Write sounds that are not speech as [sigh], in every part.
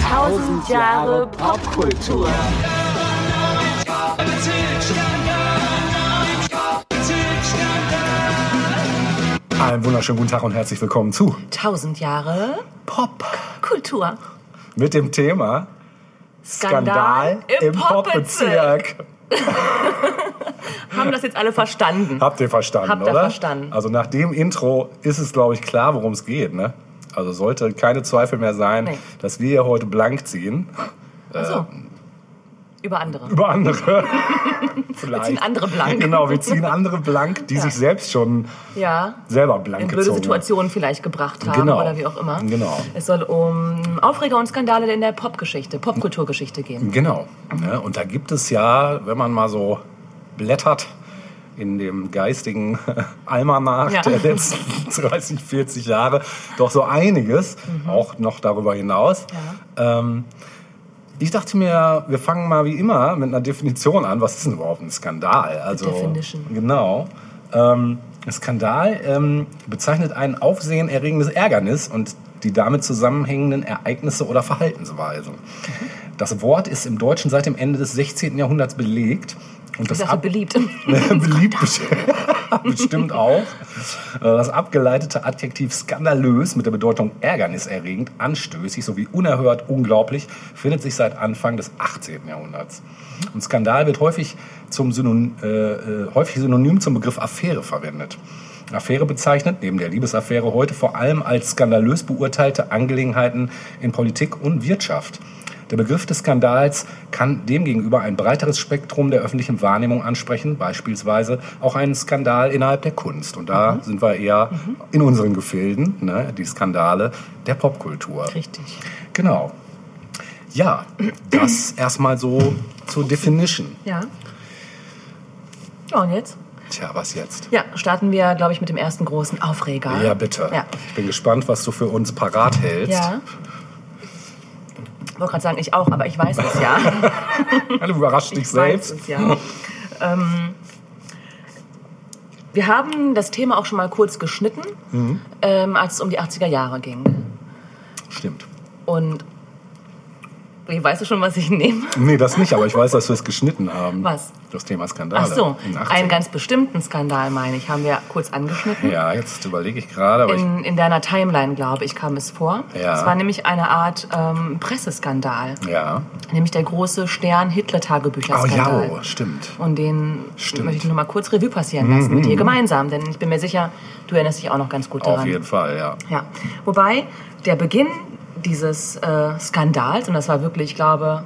Tausend Jahre Popkultur. Einen wunderschönen guten Tag und herzlich willkommen zu Tausend Jahre Pop Kultur. mit dem Thema Skandal im im Popbezirk. [laughs] Haben das jetzt alle verstanden? Habt ihr verstanden, Habt ihr oder? verstanden. Also nach dem Intro ist es, glaube ich, klar, worum es geht. Ne? Also sollte keine Zweifel mehr sein, Nee. dass wir hier heute blank ziehen. Achso. Über andere. Über andere. [laughs] Vielleicht. ziehen andere blank. Genau, wir ziehen andere blank, die sich selbst schon Ja. selber blank In blöde. Situationen vielleicht gebracht haben Genau. oder wie auch immer. Genau. Es soll um Aufreger und Skandale in der Popgeschichte, Popkulturgeschichte gehen. Genau. Ne? Und da gibt es ja, wenn man mal so blättert in dem geistigen [laughs] Almanach Ja. der letzten [laughs] 30, 40 Jahre, doch so einiges, auch noch darüber hinaus. Ähm, ich dachte mir, wir fangen mal wie immer mit einer Definition an. Was ist denn überhaupt ein Skandal? Also, definition. Genau. Ähm, ein Skandal ähm, bezeichnet ein aufsehenerregendes Ärgernis und die damit zusammenhängenden Ereignisse oder Verhaltensweisen. Das Wort ist im Deutschen seit dem Ende des 16. Jahrhunderts belegt. Und Ich das dachte, ab beliebt. [laughs] beliebt [laughs] bestimmt auch. Äh, Das abgeleitete Adjektiv skandalös mit der Bedeutung ärgerniserregend, anstößig sowie unerhört unglaublich findet sich seit Anfang des 18. Jahrhunderts. Und Skandal wird häufig, zum Synonym, äh, äh, häufig synonym zum Begriff Affäre verwendet. Affäre bezeichnet, neben der Liebesaffäre, heute vor allem als skandalös beurteilte Angelegenheiten in Politik und Wirtschaft. Der Begriff des Skandals kann demgegenüber ein breiteres Spektrum der öffentlichen Wahrnehmung ansprechen, beispielsweise auch einen Skandal innerhalb der Kunst. Und da sind wir eher in unseren Gefilden, ne, die Skandale der Popkultur. Richtig. Genau. Ja, das [clears throat] erstmal so zur Definition. Ja. Ja, und jetzt? Tja, was jetzt? Ja, starten wir, glaube ich, mit dem ersten großen Aufreger. Ja, bitte. Ja. Ich bin gespannt, was du für uns parat hältst. Ja. Ich wollte gerade sagen, ich auch, aber ich weiß es ja. [laughs] Du überraschst dich Ich selbst. weiß es ja. ähm, wir haben das Thema auch schon mal kurz geschnitten, Mhm. ähm, als es um die 80er Jahre ging. Stimmt. Und weißt du schon, was ich nehme? Nee, das nicht, aber ich weiß, dass wir es geschnitten haben. Was? Das Thema Skandale. Ach so, in den 80ern. einen ganz bestimmten Skandal, meine ich, haben wir kurz angeschnitten. Ja, jetzt überlege ich gerade, In, in deiner Timeline, glaube ich, kam es vor. Ja. Es war nämlich eine Art ähm, Presseskandal, ja. nämlich der große Oh Stern-Hitler-Tagebücher-Skandal. ja, stimmt. Und den Stimmt. möchte ich noch mal kurz Revue passieren lassen mit dir gemeinsam, denn ich bin mir sicher, du erinnerst dich auch noch ganz gut daran. Auf jeden Fall, ja. Ja. Wobei der Beginn dieses äh, Skandals, und das war wirklich, ich glaube,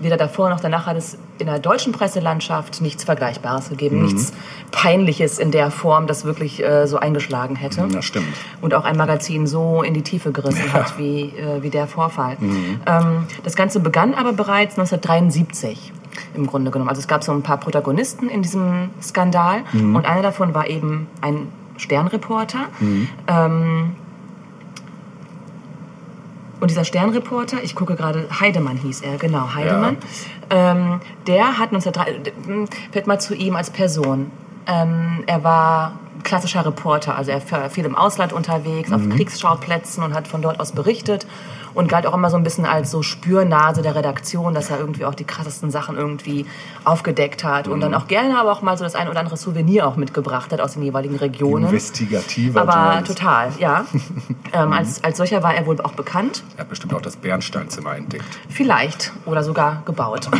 weder davor noch danach hat es in der deutschen Presselandschaft nichts Vergleichbares gegeben, nichts Peinliches in der Form, das wirklich äh, so eingeschlagen hätte. Ja, stimmt. Und auch ein Magazin so in die Tiefe gerissen hat wie, äh, wie der Vorfall. Ähm, das Ganze begann aber bereits 1973 im Grunde genommen. Also es gab so ein paar Protagonisten in diesem Skandal und einer davon war eben ein Sternreporter. Ähm, und dieser Sternreporter, ich gucke gerade, Heidemann hieß er, genau, Heidemann, ähm, der hat 1903, fällt mal zu ihm als Person. Ähm, er war klassischer Reporter, also er war viel im Ausland unterwegs, auf Kriegsschauplätzen und hat von dort aus berichtet und galt auch immer so ein bisschen als so Spürnase der Redaktion, dass er irgendwie auch die krassesten Sachen irgendwie aufgedeckt hat und dann auch gerne aber auch mal so das ein oder andere Souvenir auch mitgebracht hat aus den jeweiligen Regionen. Investigativer Aber total, ja. [laughs] ähm, als, als solcher war er wohl auch bekannt. Er hat bestimmt auch das Bernsteinzimmer entdeckt. Vielleicht oder sogar gebaut. [laughs]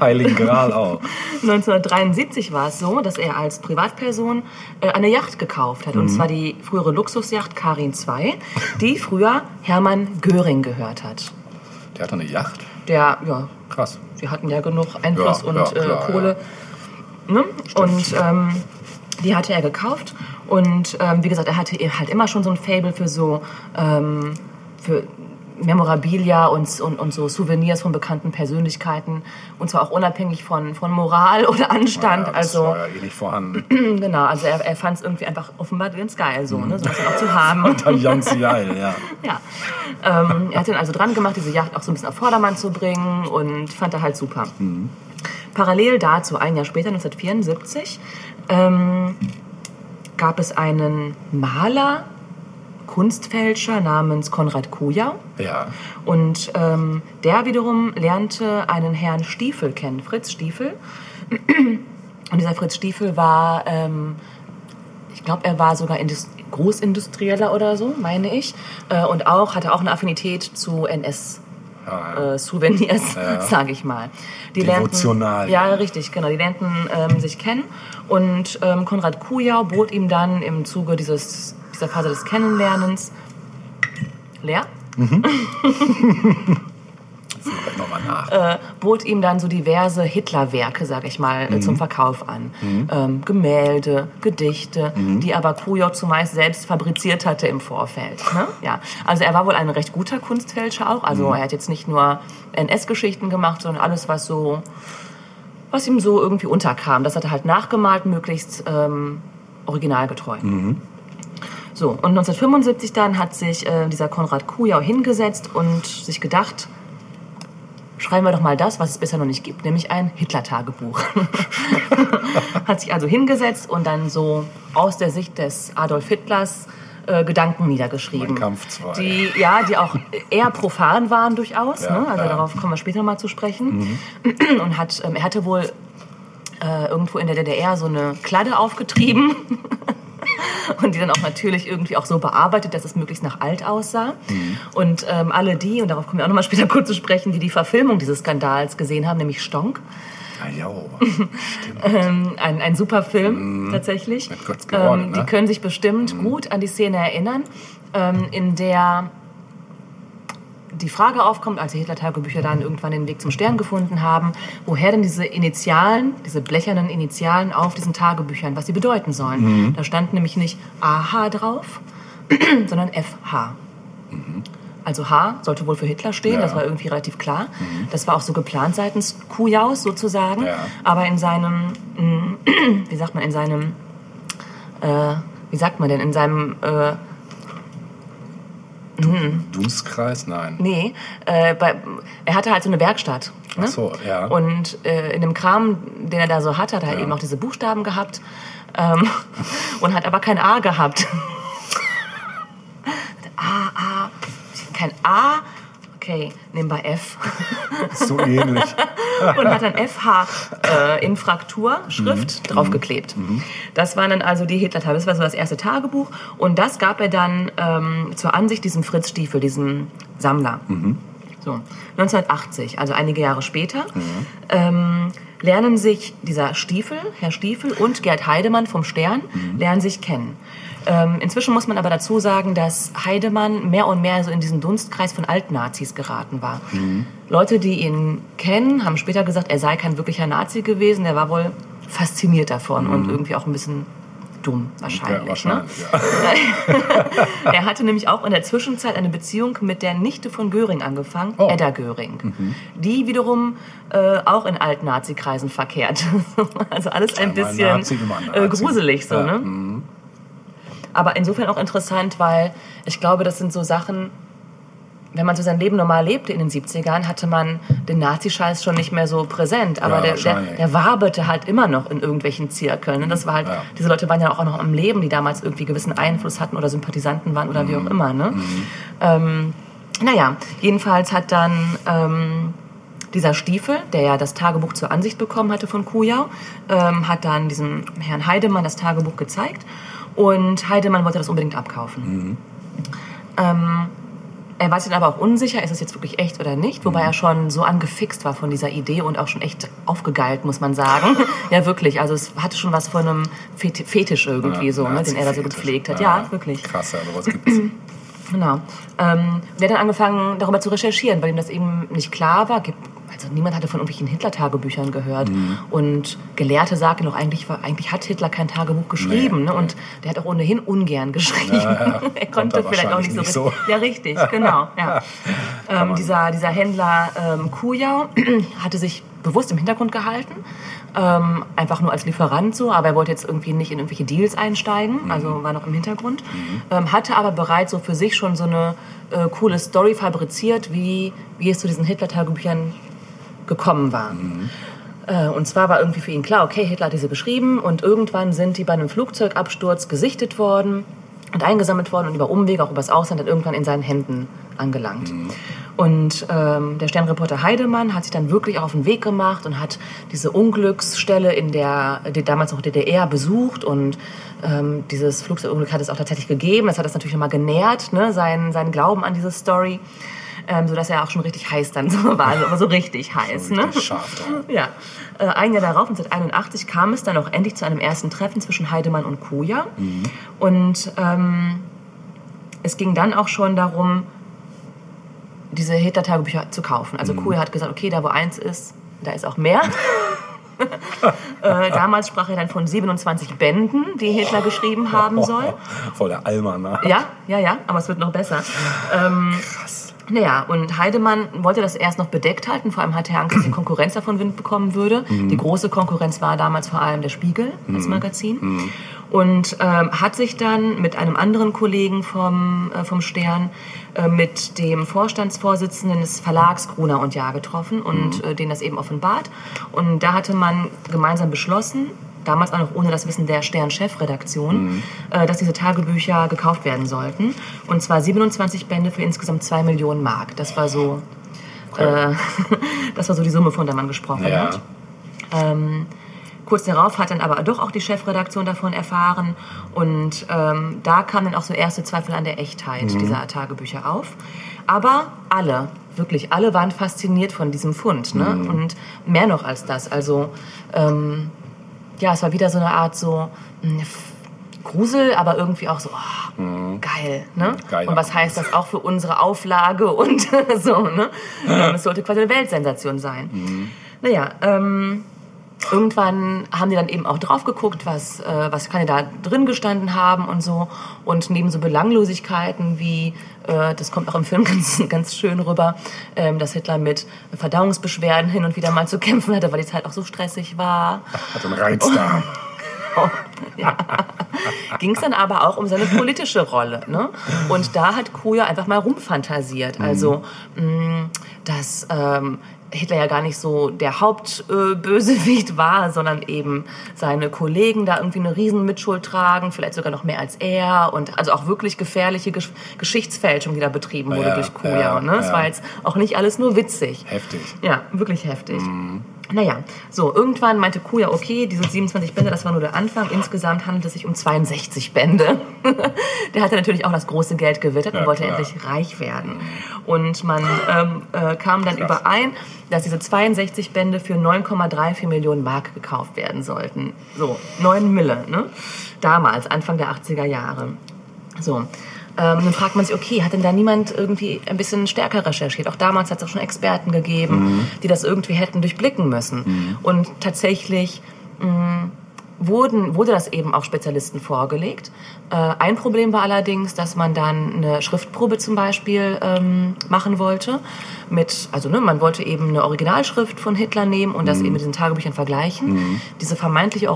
Heiligen Gral auch. 1973 war es so, dass er als Privatperson äh, eine Yacht gekauft hat. Und zwar die frühere Luxusjacht Karin II, die [laughs] früher Hermann Göring gehört hat. Der hat eine Yacht. Der, ja, Krass. sie hatten ja genug Einfluss Ja, und ja, äh, klar, Kohle. Ne? Und ähm, die hatte er gekauft. Und ähm, wie gesagt, er hatte halt immer schon so ein Fable für so ähm, für Memorabilia und, und, und so Souvenirs von bekannten Persönlichkeiten. Und zwar auch unabhängig von, von Moral [laughs] oder Anstand. Ja, das also war ja eh nicht vorhanden. [clears throat] genau, also er, er fand es irgendwie einfach offenbar ganz geil, so, ne? sowas dann auch zu haben. Dann ganz geil, ja. [laughs] Ja. Ähm, er hat ihn also dran gemacht, diese Yacht auch so ein bisschen auf Vordermann zu bringen und fand er halt super. parallel dazu, ein Jahr später, 1974, ähm, gab es einen Maler, Kunstfälscher namens Konrad Kujau. Ja. Und ähm, der wiederum lernte einen Herrn Stiefel kennen, Fritz Stiefel. Und dieser Fritz Stiefel war, ähm, ich glaube, er war sogar Indus Großindustrieller oder so, meine ich. Äh, und auch hatte auch eine Affinität zu NS. Ah, Äh, Souvenirs, Ja. [laughs] sage ich mal. Die Devotional. Lernten, ja, richtig, genau. Die lernten ähm, sich kennen und ähm, Konrad Kujau bot ihm dann im Zuge dieses, dieser Phase des Kennenlernens leer [laughs] nach. äh, bot ihm dann so diverse Hitlerwerke, sag ich mal, äh, zum Verkauf an. Ähm, Gemälde, Gedichte, die aber Kujau zumeist selbst fabriziert hatte im Vorfeld. Ne? Ja. Also er war wohl ein recht guter Kunstfälscher auch. Also er hat jetzt nicht nur NS-Geschichten gemacht, sondern alles, was so, was ihm so irgendwie unterkam. Das hat er halt nachgemalt, möglichst ähm, originalgetreu. So, und 1975 dann hat sich äh, dieser Konrad Kujau hingesetzt und sich gedacht, schreiben wir doch mal das, was es bisher noch nicht gibt, nämlich ein Hitler-Tagebuch. [laughs] Hat sich also hingesetzt und dann so aus der Sicht des Adolf Hitlers äh, Gedanken niedergeschrieben. Mein Kampf zwei. Die, ja, die auch eher profan waren durchaus. Ja, ne? Also ja. darauf kommen wir später mal zu sprechen. Und hat, ähm, er hatte wohl äh, irgendwo in der DDR so eine Kladde aufgetrieben. [laughs] Und die dann auch natürlich irgendwie auch so bearbeitet, dass es möglichst nach alt aussah. Und ähm, alle die, und darauf kommen wir auch nochmal später [laughs] kurz zu sprechen, die die Verfilmung dieses Skandals gesehen haben, nämlich Stonk, Ah, jo. [laughs] ähm, ein, ein super Film tatsächlich, Götz George, ähm, ne? die können sich bestimmt gut an die Szene erinnern, ähm, in der die Frage aufkommt, als die Hitler-Tagebücher dann irgendwann den Weg zum Stern gefunden haben, woher denn diese Initialen, diese blechernen Initialen auf diesen Tagebüchern, was sie bedeuten sollen. Mhm. Da stand nämlich nicht AH drauf, [clears throat] sondern FH. Also H sollte wohl für Hitler stehen, Ja. das war irgendwie relativ klar. Das war auch so geplant seitens Kujaus sozusagen. Ja. Aber in seinem, mm, [clears throat] wie sagt man, in seinem, äh, wie sagt man denn, in seinem, äh, Dunstkreis? Nein. nee, äh, bei, er hatte halt so eine Werkstatt. Ne? Ach so, ja. Und äh, in dem Kram, den er da so hatte, hat er Ja. eben auch diese Buchstaben gehabt ähm, [laughs] und hat aber kein A gehabt. [laughs] A, A, kein A, okay, nehmen wir F. So ähnlich. [laughs] und hat dann FH äh, in Frakturschrift Mhm. draufgeklebt. Das waren dann also die Hitler-Tage. Das war so das erste Tagebuch. Und das gab er dann ähm, zur Ansicht diesem Fritz Stiefel, diesem Sammler. Mhm. So, 1980, also einige Jahre später, ähm, lernen sich dieser Stiefel, Herr Stiefel und Gerd Heidemann vom Stern, lernen sich kennen. Ähm, inzwischen muss man aber dazu sagen, dass Heidemann mehr und mehr so in diesen Dunstkreis von Altnazis geraten war. Leute, die ihn kennen, haben später gesagt, er sei kein wirklicher Nazi gewesen. Er war wohl fasziniert davon und irgendwie auch ein bisschen dumm wahrscheinlich. Ja, Ne? wahrscheinlich. Ja. [laughs] Er hatte nämlich auch in der Zwischenzeit eine Beziehung mit der Nichte von Göring angefangen, Oh. Edda Göring. Die wiederum äh, auch in Alt-Nazi-Kreisen verkehrt. [laughs] also alles ein bisschen Nazi, ein äh, Nazi. gruselig so, ne? Aber insofern auch interessant, weil ich glaube, das sind so Sachen, wenn man so sein Leben normal lebte in den 70ern, hatte man den Nazi-Scheiß schon nicht mehr so präsent. Aber Ja, der, der, der waberte halt immer noch in irgendwelchen Zirkeln. Und das war halt, Ja. diese Leute waren ja auch noch am Leben, die damals irgendwie gewissen Einfluss hatten oder Sympathisanten waren oder wie Mhm. auch immer. Ne? Ähm, naja, jedenfalls hat dann ähm, dieser Stiefel, der ja das Tagebuch zur Ansicht bekommen hatte von Kujau, ähm, hat dann diesem Herrn Heidemann das Tagebuch gezeigt. Und Heidemann wollte das unbedingt abkaufen. Ähm, er war sich dann aber auch unsicher, ist es jetzt wirklich echt oder nicht, wobei er schon so angefixt war von dieser Idee und auch schon echt aufgegeilt, muss man sagen. [laughs] ja, wirklich. Also es hatte schon was von einem Fet- Fetisch irgendwie Ja, so, ne, den er da so gepflegt hat. Ja, wirklich. Krass, ja, sowas gibt's. [clears throat] Genau. Ähm, der hat dann angefangen, darüber zu recherchieren, weil ihm das eben nicht klar war. Also niemand hatte von irgendwelchen Hitler-Tagebüchern gehört. Mhm. Und Gelehrte sagten noch, eigentlich, eigentlich hat Hitler kein Tagebuch geschrieben. Nee, ne? nee. Und der hat auch ohnehin ungern geschrieben. Ja, [laughs] ja. er konnte vielleicht auch nicht so, nicht so. Ja, richtig, genau. Ja. [laughs] ähm, dieser, dieser Händler ähm, Kujau [clears throat] hatte sich bewusst im Hintergrund gehalten. Ähm, einfach nur als Lieferant so, aber er wollte jetzt irgendwie nicht in irgendwelche Deals einsteigen, Mhm. also war noch im Hintergrund. Ähm, hatte aber bereits so für sich schon so eine äh, coole Story fabriziert, wie, wie es zu diesen Hitler-Tagebüchern gekommen war. Äh, und zwar war irgendwie für ihn klar, okay, Hitler hat diese geschrieben und irgendwann sind die bei einem Flugzeugabsturz gesichtet worden und eingesammelt worden und über Umwege, auch übers Ausland, dann irgendwann in seinen Händen angelangt. Und ähm, der Sternreporter Heidemann hat sich dann wirklich auch auf den Weg gemacht und hat diese Unglücksstelle in der, die damals noch DDR besucht und ähm, dieses Flugzeugunglück hat es auch tatsächlich gegeben. Das hat es natürlich nochmal genährt, ne, seinen, seinen Glauben an diese Story. Ähm, sodass er auch schon richtig heiß dann [laughs] so war, also so richtig [laughs] heiß. So ne? richtig scharf da. [laughs] Ja. Äh, ein Jahr darauf, 1981, kam es dann auch endlich zu einem ersten Treffen zwischen Heidemann und Kuja. Und ähm, es ging dann auch schon darum, diese Hitler-Tagebücher zu kaufen. Also Kuja hat gesagt, okay, da wo eins ist, da ist auch mehr. [laughs] äh, damals sprach er dann von 27 Bänden, die Hitler geschrieben haben soll. Voll der Almanach. Ja, ja, ja, aber es wird noch besser. Ähm, Krass. naja, und Heidemann wollte das erst noch bedeckt halten. Vor allem hatte er Angst, dass die [clears throat] Konkurrenz davon Wind bekommen würde. Die große Konkurrenz war damals vor allem der Spiegel als Magazin. Und ähm, hat sich dann mit einem anderen Kollegen vom, äh, vom Stern äh, mit dem Vorstandsvorsitzenden des Verlags Gruner und Jahr getroffen und äh, denen das eben offenbart. Und da hatte man gemeinsam beschlossen, damals auch noch ohne das Wissen der Stern-Chefredaktion, äh, dass diese Tagebücher gekauft werden sollten. Und zwar 27 Bände für insgesamt 2 Millionen Mark. Das war so, Okay. äh, [laughs] das war so die Summe, von der man gesprochen Ja. hat. Ähm, kurz darauf hat dann aber doch auch die Chefredaktion davon erfahren und ähm, da kamen dann auch so erste Zweifel an der Echtheit dieser Tagebücher auf. Aber alle, wirklich alle waren fasziniert von diesem Fund ne? und mehr noch als das. Also ähm, ja, es war wieder so eine Art so mh, F- Grusel, aber irgendwie auch so oh, geil. Ne? Geiler Und was heißt das auch für unsere Auflage und [laughs] so. Ne? [laughs] Es sollte quasi eine Weltsensation sein. Naja, ähm, irgendwann haben die dann eben auch drauf geguckt, was, äh, was kann da drin gestanden haben und so. Und neben so Belanglosigkeiten wie, äh, das kommt auch im Film [laughs] ganz, ganz schön rüber, ähm, dass Hitler mit Verdauungsbeschwerden hin und wieder mal zu kämpfen hatte, weil die Zeit auch so stressig war. Hat einen Reizdarm. [laughs] ja. Ging es dann aber auch um seine politische Rolle. Ne? Und da hat Kuja einfach mal rumfantasiert. Also, mh, dass ähm, Hitler ja gar nicht so der Hauptbösewicht äh, [laughs] war, sondern eben seine Kollegen da irgendwie eine riesen Mitschuld tragen, vielleicht sogar noch mehr als er. Und also auch wirklich gefährliche Gesch Geschichtsfälschung, die da betrieben wurde Ja, durch Kuja. ja, ne? Es ja. war jetzt auch nicht alles nur witzig. Heftig. Ja, wirklich heftig. Naja, so, irgendwann meinte Kuja, okay, diese 27 Bände, das war nur der Anfang. Insgesamt handelt es sich um 62 Bände. [laughs] der hatte natürlich auch das große Geld gewittert und Ja, wollte klar. endlich reich werden. Und man ähm, äh, kam dann Krass. überein, dass diese 62 Bände für 9,34 Millionen Mark gekauft werden sollten. So, 9 Mille, ne? Damals, Anfang der 80er Jahre. So. Ähm, dann fragt man sich, okay, hat denn da niemand irgendwie ein bisschen stärker recherchiert? Auch damals hat es auch schon Experten gegeben, die das irgendwie hätten durchblicken müssen. Und tatsächlich mh, wurden, wurde das eben auch Spezialisten vorgelegt. Äh, ein Problem war allerdings, dass man dann eine Schriftprobe zum Beispiel ähm, machen wollte. Mit, also ne, man wollte eben eine Originalschrift von Hitler nehmen und das eben mit diesen Tagebüchern vergleichen. Diese vermeintliche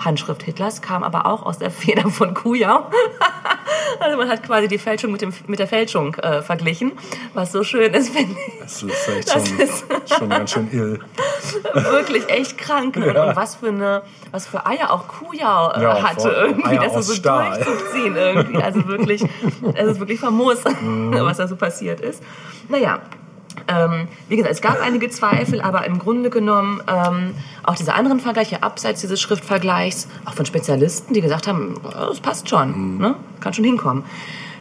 Originalhandschrift Hitlers kam aber auch aus der [laughs] Feder von Kujau. [laughs] Also man hat quasi die Fälschung mit, dem, mit der Fälschung äh, verglichen, was so schön ist, finde ich. [laughs] Das ist echt Das schon, ist- schon ganz schön ill. Wirklich echt krank. Ne? Ja. Und was für, eine, was für Eier auch Kujau äh, Ja, hatte, irgendwie, Eier das so Stahl. durchzuziehen irgendwie. Also wirklich, es ist wirklich famos, Mhm. was da so passiert ist. Naja, ähm, wie gesagt, es gab einige Zweifel, aber im Grunde genommen ähm, auch diese anderen Vergleiche abseits dieses Schriftvergleichs, auch von Spezialisten, die gesagt haben, "Ja, das passt schon, ne? kann schon hinkommen.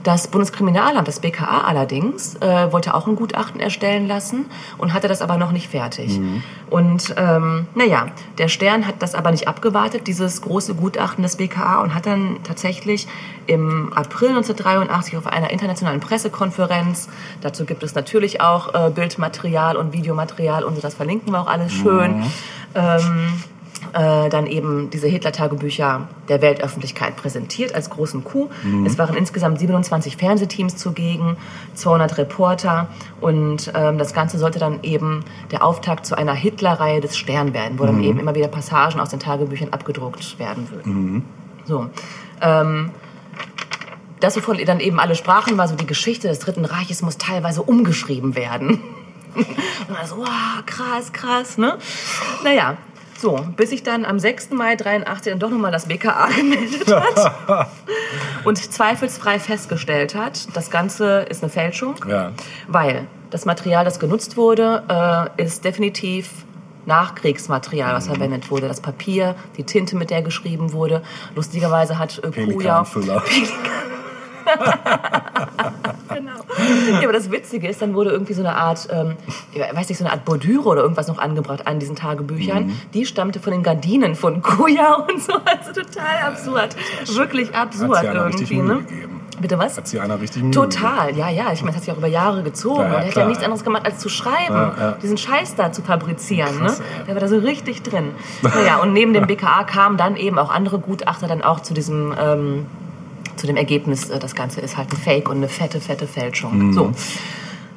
Das Bundeskriminalamt, das BKA allerdings, äh, wollte auch ein Gutachten erstellen lassen und hatte das aber noch nicht fertig. Und ähm, naja, der Stern hat das aber nicht abgewartet, dieses große Gutachten des BKA, und hat dann tatsächlich im April 1983 auf einer internationalen Pressekonferenz, dazu gibt es natürlich auch äh, Bildmaterial und Videomaterial und so, das verlinken wir auch alles schön, ähm, äh, dann eben diese Hitler-Tagebücher der Weltöffentlichkeit präsentiert als großen Coup. Es waren insgesamt 27 Fernsehteams zugegen, 200 Reporter und ähm, das Ganze sollte dann eben der Auftakt zu einer Hitler-Reihe des Stern werden, wo dann eben immer wieder Passagen aus den Tagebüchern abgedruckt werden würden. So. Ähm, das, wovon dann eben alle sprachen, war so die Geschichte des Dritten Reiches muss teilweise umgeschrieben werden. [laughs] Und so, wow, krass, krass, ne? Naja, so, bis sich dann am 6. Mai 83 dann doch nochmal das BKA [laughs] gemeldet hat [laughs] und zweifelsfrei festgestellt hat, das Ganze ist eine Fälschung, Ja. weil das Material, das genutzt wurde, äh, ist definitiv Nachkriegsmaterial, was verwendet wurde. Das Papier, die Tinte, mit der geschrieben wurde. Lustigerweise hat äh, Kuja... Pelikanfüller. [laughs] [laughs] Genau. Ja, aber das Witzige ist, dann wurde irgendwie so eine Art, ähm, ich weiß nicht, so eine Art Bordüre oder irgendwas noch angebracht an diesen Tagebüchern. Mhm. Die stammte von den Gardinen von Kuya und so. Also total absurd. Wirklich absurd irgendwie, ne? Bitte was? Hat sie einer richtig Mühe Total, ja, ja. Ich meine, das hat sich auch über Jahre gezogen. Ja, ja, er hat ja nichts ja. anderes gemacht, als zu schreiben, Ja, ja. diesen Scheiß da zu fabrizieren. Krass, ne? Der war da so richtig drin. [laughs] Naja, und neben dem BKA kamen dann eben auch andere Gutachter dann auch zu diesem... Ähm, zu dem Ergebnis, äh, das Ganze ist halt ein Fake und eine fette, fette Fälschung. Mhm. So.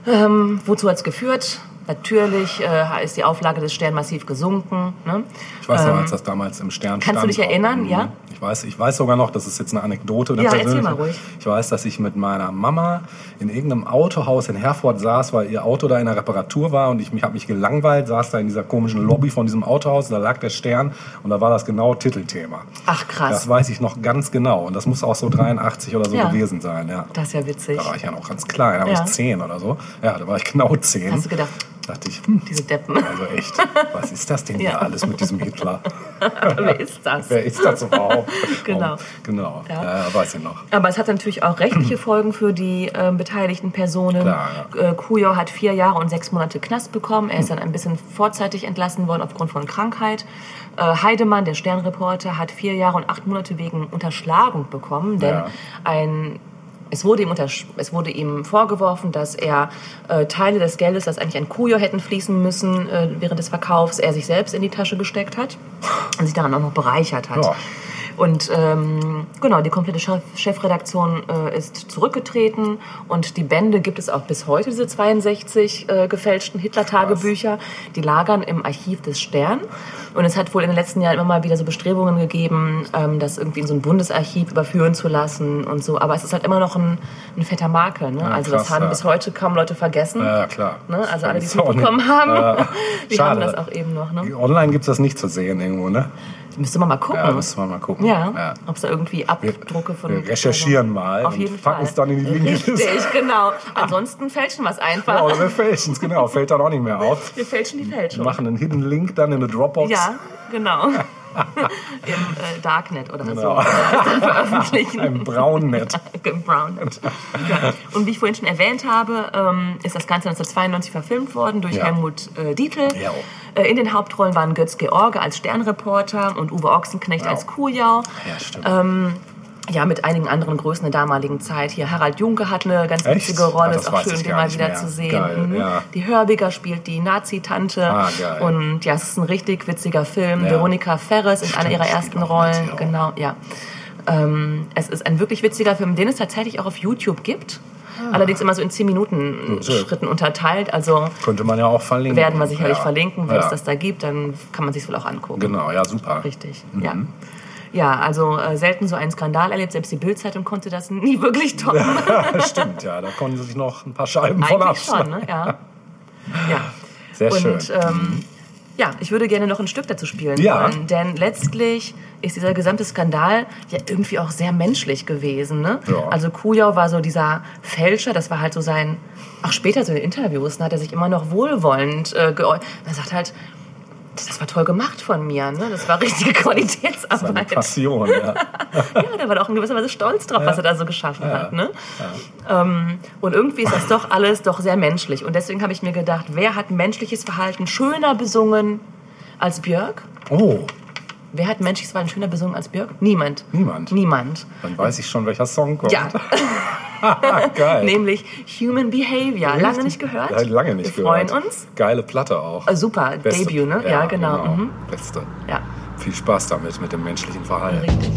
Ähm, wozu hat es geführt? Natürlich äh, ist die Auflage des Stern massiv gesunken. Ne? Ich weiß noch, Ähm, als das damals im Stern kannst du stand. dich erinnern? Mhm. Ja? Ich weiß, ich weiß sogar noch, das ist jetzt eine Anekdote. eine Ja, erzähl mal ruhig. Ich weiß, dass ich mit meiner Mama in irgendeinem Autohaus in Herford saß, weil ihr Auto da in der Reparatur war und ich mich habe mich gelangweilt, saß da in dieser komischen Lobby von diesem Autohaus, da lag der Stern und da war das genau Titelthema. Ach krass, Das weiß ich noch ganz genau und das muss auch so 83 oder so Ja. gewesen sein. Ja. das ist ja witzig. Da war ich ja noch ganz klein, da war Ja. ich 10 oder so. Ja, da war ich genau 10. Hast du gedacht, dachte ich, hm, diese Deppen, also echt, was ist das denn [laughs] Ja. hier alles mit diesem Hitler? [laughs] wer ist das? Wer ist das überhaupt? [laughs] Genau. Genau, Ja. ja. weiß ich noch. Aber es hat natürlich auch rechtliche [clears throat] Folgen für die ähm, beteiligten Personen. Klar, äh, Kujo hat vier Jahre und sechs Monate Knast bekommen. Er ist dann ein bisschen vorzeitig entlassen worden aufgrund von Krankheit. Äh, Heidemann, der Sternreporter, hat vier Jahre und acht Monate wegen Unterschlagung bekommen, denn Ja. ein es wurde, ihm es wurde ihm vorgeworfen, dass er äh, Teile des Geldes, das eigentlich an Kujo hätten fließen müssen, äh, während des Verkaufs, er sich selbst in die Tasche gesteckt hat und sich daran auch noch bereichert hat. Ja. Und ähm, genau, die komplette Chef Chefredaktion äh, ist zurückgetreten und die Bände gibt es auch bis heute, diese 62 äh, gefälschten Hitler-Tagebücher. Die lagern im Archiv des Stern. Und es hat wohl in den letzten Jahren immer mal wieder so Bestrebungen gegeben, ähm, das irgendwie in so ein Bundesarchiv überführen zu lassen und so. Aber es ist halt immer noch ein, ein fetter Makel. Ne? also das krass, haben ja. bis heute kaum Leute vergessen. Ja, klar. Ne? Also alle, die es mitbekommen haben, Ja. [laughs] die Schade. haben das auch eben noch. Ne? Online gibt es das nicht zu sehen irgendwo, ne? Müsste man mal gucken. Ja, müssen wir mal gucken. Ja, ob es da irgendwie Abdrucke von. Wir recherchieren mal Auf und jeden packen Fall. es dann in die linke Liste. Richtig, [laughs] genau. Ansonsten fälschen wir es einfach. Ja, oder wir fälschen es, genau. Fällt dann auch nicht mehr auf. Wir fälschen die Wir Fälschung. machen einen Hidden Link dann in eine Dropbox. Ja, genau. [laughs] [laughs] Im äh, Darknet oder Genau. so. Das dann veröffentlichen. Ein Braunnet. [laughs] Im Brownnet. [laughs] Ja. Und wie ich vorhin schon erwähnt habe, ähm, ist das Ganze 1992 verfilmt worden durch Ja. Helmut äh, Dietl. Ja. Äh, in den Hauptrollen waren Götz George als Sternreporter und Uwe Ochsenknecht als Kujau. Ja, stimmt. Ähm, ja, mit einigen anderen Größen der damaligen Zeit. Hier Harald Junke hat eine ganz Echt? witzige Rolle, Ah, ist auch schön, den mal wieder mehr. zu sehen. Geil, Mhm. ja. Die Hörbiger spielt die Nazi-Tante. Ah. Und ja, es ist ein richtig witziger Film. Ja. Veronika Ferres in einer ihrer ersten Rollen. Genau, ja. Ähm, es ist ein wirklich witziger Film, den es tatsächlich auch auf YouTube gibt. Allerdings immer so in 10 Minuten So. Schritten unterteilt. Also Könnte man ja auch verlinken. werden wir sicherlich ja. verlinken. Wenn es das da gibt, dann kann man sich wohl auch angucken. Genau, ja, super. Richtig, Mhm. ja. Ja, also äh, selten so einen Skandal erlebt. Selbst die Bildzeitung konnte das [laughs] nie wirklich toppen. [laughs] Stimmt, ja, da konnten sie sich noch ein paar Scheiben von Eigentlich schon, abschneiden. ne? Ja. ja. Sehr Und schön. ähm, ja, ich würde gerne noch ein Stück dazu spielen Ja. wollen, denn letztlich ist dieser gesamte Skandal ja irgendwie auch sehr menschlich gewesen. Ne? Ja. Also Kujau war so dieser Fälscher, das war halt so sein, auch später so in Interviews, ne, hat er sich immer noch wohlwollend äh, geäußert. Er sagt halt, das war toll gemacht von mir, ne? das war richtige Seine Qualitätsarbeit. Passion, ja. [laughs] Ja, der war auch in gewisser Weise stolz drauf, was er da so geschaffen Ja. hat. Ne? Ähm, und irgendwie ist das doch alles doch sehr menschlich. Und deswegen habe ich mir gedacht, wer hat menschliches Verhalten schöner besungen als Björk? Oh, Wer hat menschliches Verhalten schöner besungen als Björk? Niemand. Niemand. Niemand. dann weiß ich schon, welcher Song kommt. Ja, [laughs] [laughs] Geil. nämlich Human Behavior. Lange nicht gehört? Ja, lange nicht Wir gehört. freuen uns. Geile Platte auch. Äh, super, Beste. Debut, ne? Ja, genau. Mhm. Beste. Ja, Viel Spaß damit, mit dem menschlichen Verhalten. richtig.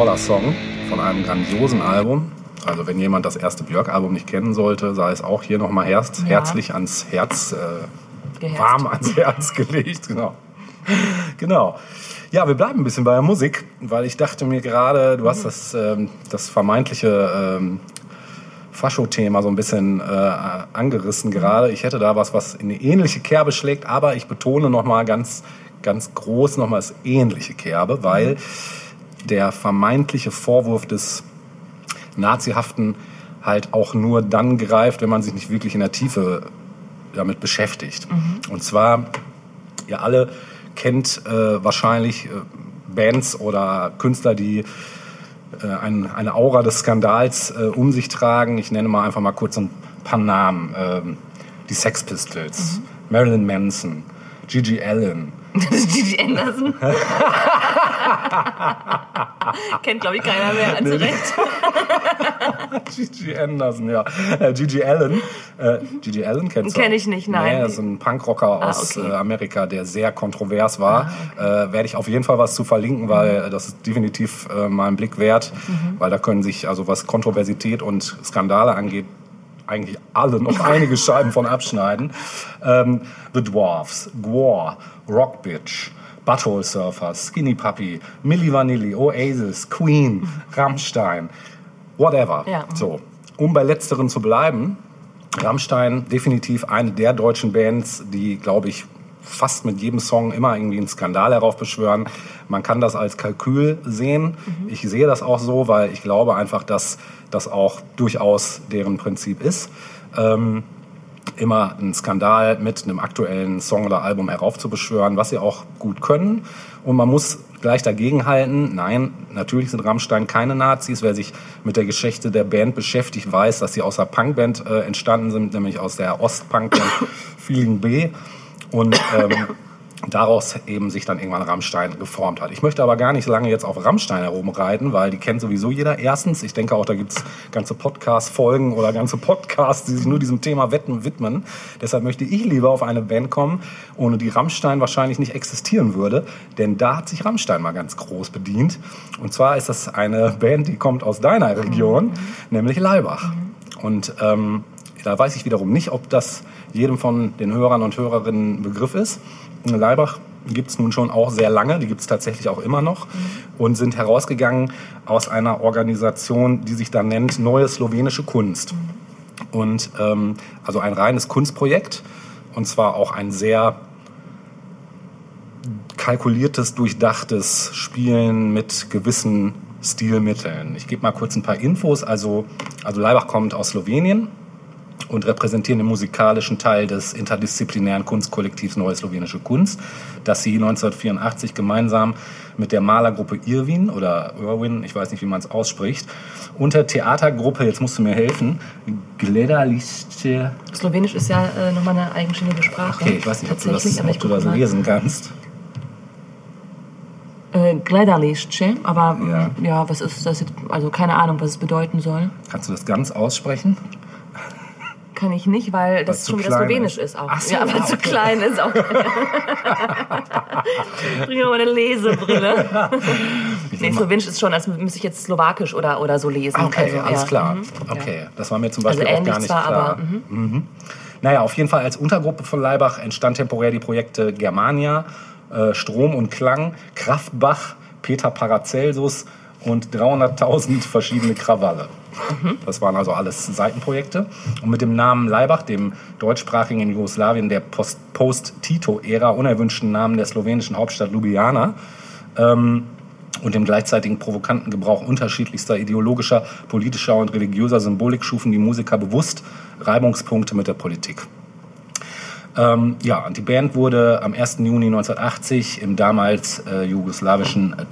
Toller Song von einem grandiosen Album. Also wenn jemand das erste Björk-Album nicht kennen sollte, sei es auch hier nochmal herz, Ja. herzlich ans Herz, äh, warm ans Herz [laughs] gelegt. Genau. genau. Ja, wir bleiben ein bisschen bei der Musik, weil ich dachte mir gerade, du hast das, ähm, das vermeintliche ähm, Fascho-Thema so ein bisschen äh, angerissen gerade. Ich hätte da was, was in eine ähnliche Kerbe schlägt, aber ich betone nochmal ganz, ganz groß nochmal das ähnliche Kerbe, weil der vermeintliche Vorwurf des Nazihaften halt auch nur dann greift, wenn man sich nicht wirklich in der Tiefe damit beschäftigt. Und zwar, ihr alle kennt äh, wahrscheinlich äh, Bands oder Künstler, die äh, ein, eine Aura des Skandals äh, um sich tragen. Ich nenne mal einfach mal kurz ein paar Namen. Ähm, die Sex Pistols, Marilyn Manson, Gigi Allen, Gigi Anderson. [laughs] Kennt, glaube ich, keiner mehr. Zu Recht. [laughs] Gigi Anderson, ja. Äh, Gigi Allen. Äh, Gigi Allen kennst du? Kenn ich nicht, nein. Nee, das ist ein Punkrocker aus okay. äh, Amerika, der sehr kontrovers war. äh, Werde ich auf jeden Fall was zu verlinken, weil äh, das ist definitiv äh, mal einen Blick wert. Weil da können sich, also was Kontroversität und Skandale angeht, eigentlich alle noch [laughs] einige Scheiben von abschneiden. Ähm, The Dwarfs, Gwar, Rock Bitch, Butthole Surfers, Skinny Puppy, Milli Vanilli, Oasis, Queen, [laughs] Rammstein, whatever. Ja. So, um bei letzteren zu bleiben, Rammstein definitiv eine der deutschen Bands, die, glaube ich, fast mit jedem Song immer irgendwie einen Skandal heraufbeschwören. Man kann das als Kalkül sehen. Ich sehe das auch so, weil ich glaube einfach, dass das auch durchaus deren Prinzip ist. Ähm, immer einen Skandal mit einem aktuellen Song oder Album heraufzubeschwören, was sie auch gut können. Und man muss gleich dagegen halten, nein, natürlich sind Rammstein keine Nazis. Wer sich mit der Geschichte der Band beschäftigt, weiß, dass sie aus der Punkband äh, entstanden sind, nämlich aus der Ostpunkband [coughs] Feeling B. Und ähm, daraus eben sich dann irgendwann Rammstein geformt hat. Ich möchte aber gar nicht lange jetzt auf Rammstein herumreiten, weil die kennt sowieso jeder. Erstens, ich denke auch, da gibt's ganze Podcast-Folgen oder ganze Podcasts, die sich nur diesem Thema Wetten widmen. Deshalb möchte ich lieber auf eine Band kommen, ohne die Rammstein wahrscheinlich nicht existieren würde. Denn da hat sich Rammstein mal ganz groß bedient. Und zwar ist das eine Band, die kommt aus deiner Region, nämlich Laibach. Und ähm, da weiß ich wiederum nicht, ob das jedem von den Hörern und Hörerinnen Begriff ist. Leibach gibt es nun schon auch sehr lange, die gibt es tatsächlich auch immer noch und sind herausgegangen aus einer Organisation, die sich da nennt Neue Slowenische Kunst. Und ähm, also ein reines Kunstprojekt und zwar auch ein sehr kalkuliertes, durchdachtes Spielen mit gewissen Stilmitteln. Ich gebe mal kurz ein paar Infos. Also, also Leibach kommt aus Slowenien und repräsentieren den musikalischen Teil des interdisziplinären Kunstkollektivs Neue Slowenische Kunst, das sie 1984 gemeinsam mit der Malergruppe Irwin oder Irwin, ich weiß nicht, wie man es ausspricht, und der Theatergruppe, jetzt musst du mir helfen, Gledalice. Slowenisch ist ja äh, nochmal eine eigenständige Sprache. Okay, ich weiß nicht, ob du das, ob du das lesen kannst. Äh, Gledalice, aber Ja. ja. ja, was ist das jetzt? Also keine Ahnung, was es bedeuten soll. Kannst du das ganz aussprechen? Kann ich nicht, weil das schon wieder Slowenisch ist. ist, auch. Ach so, ja, aber ja, zu okay. klein ist auch. [laughs] Bring mir mal eine Lesebrille. [laughs] nee, Slowenisch ist schon, als müsste ich jetzt Slowakisch oder, oder so lesen. Okay, also, alles ja. klar. Mhm. Okay, das war mir zum Beispiel Also auch gar nicht zwar, klar. aber, mhm. Mhm. Naja, auf jeden Fall als Untergruppe von Leibach entstand temporär die Projekte Germania, äh, Strom und Klang, Kraftbach, Peter Paracelsus und 300.000 verschiedene Krawalle. Das waren also alles Seitenprojekte. Und mit dem Namen Leibach, dem deutschsprachigen in Jugoslawien der Post- Post-Tito-Ära unerwünschten Namen der slowenischen Hauptstadt Ljubljana, ähm, und dem gleichzeitigen provokanten Gebrauch unterschiedlichster ideologischer, politischer und religiöser Symbolik schufen die Musiker bewusst Reibungspunkte mit der Politik. Ähm, ja, die Band wurde am 1. Juni 1980 im damals äh, jugoslawischen äh,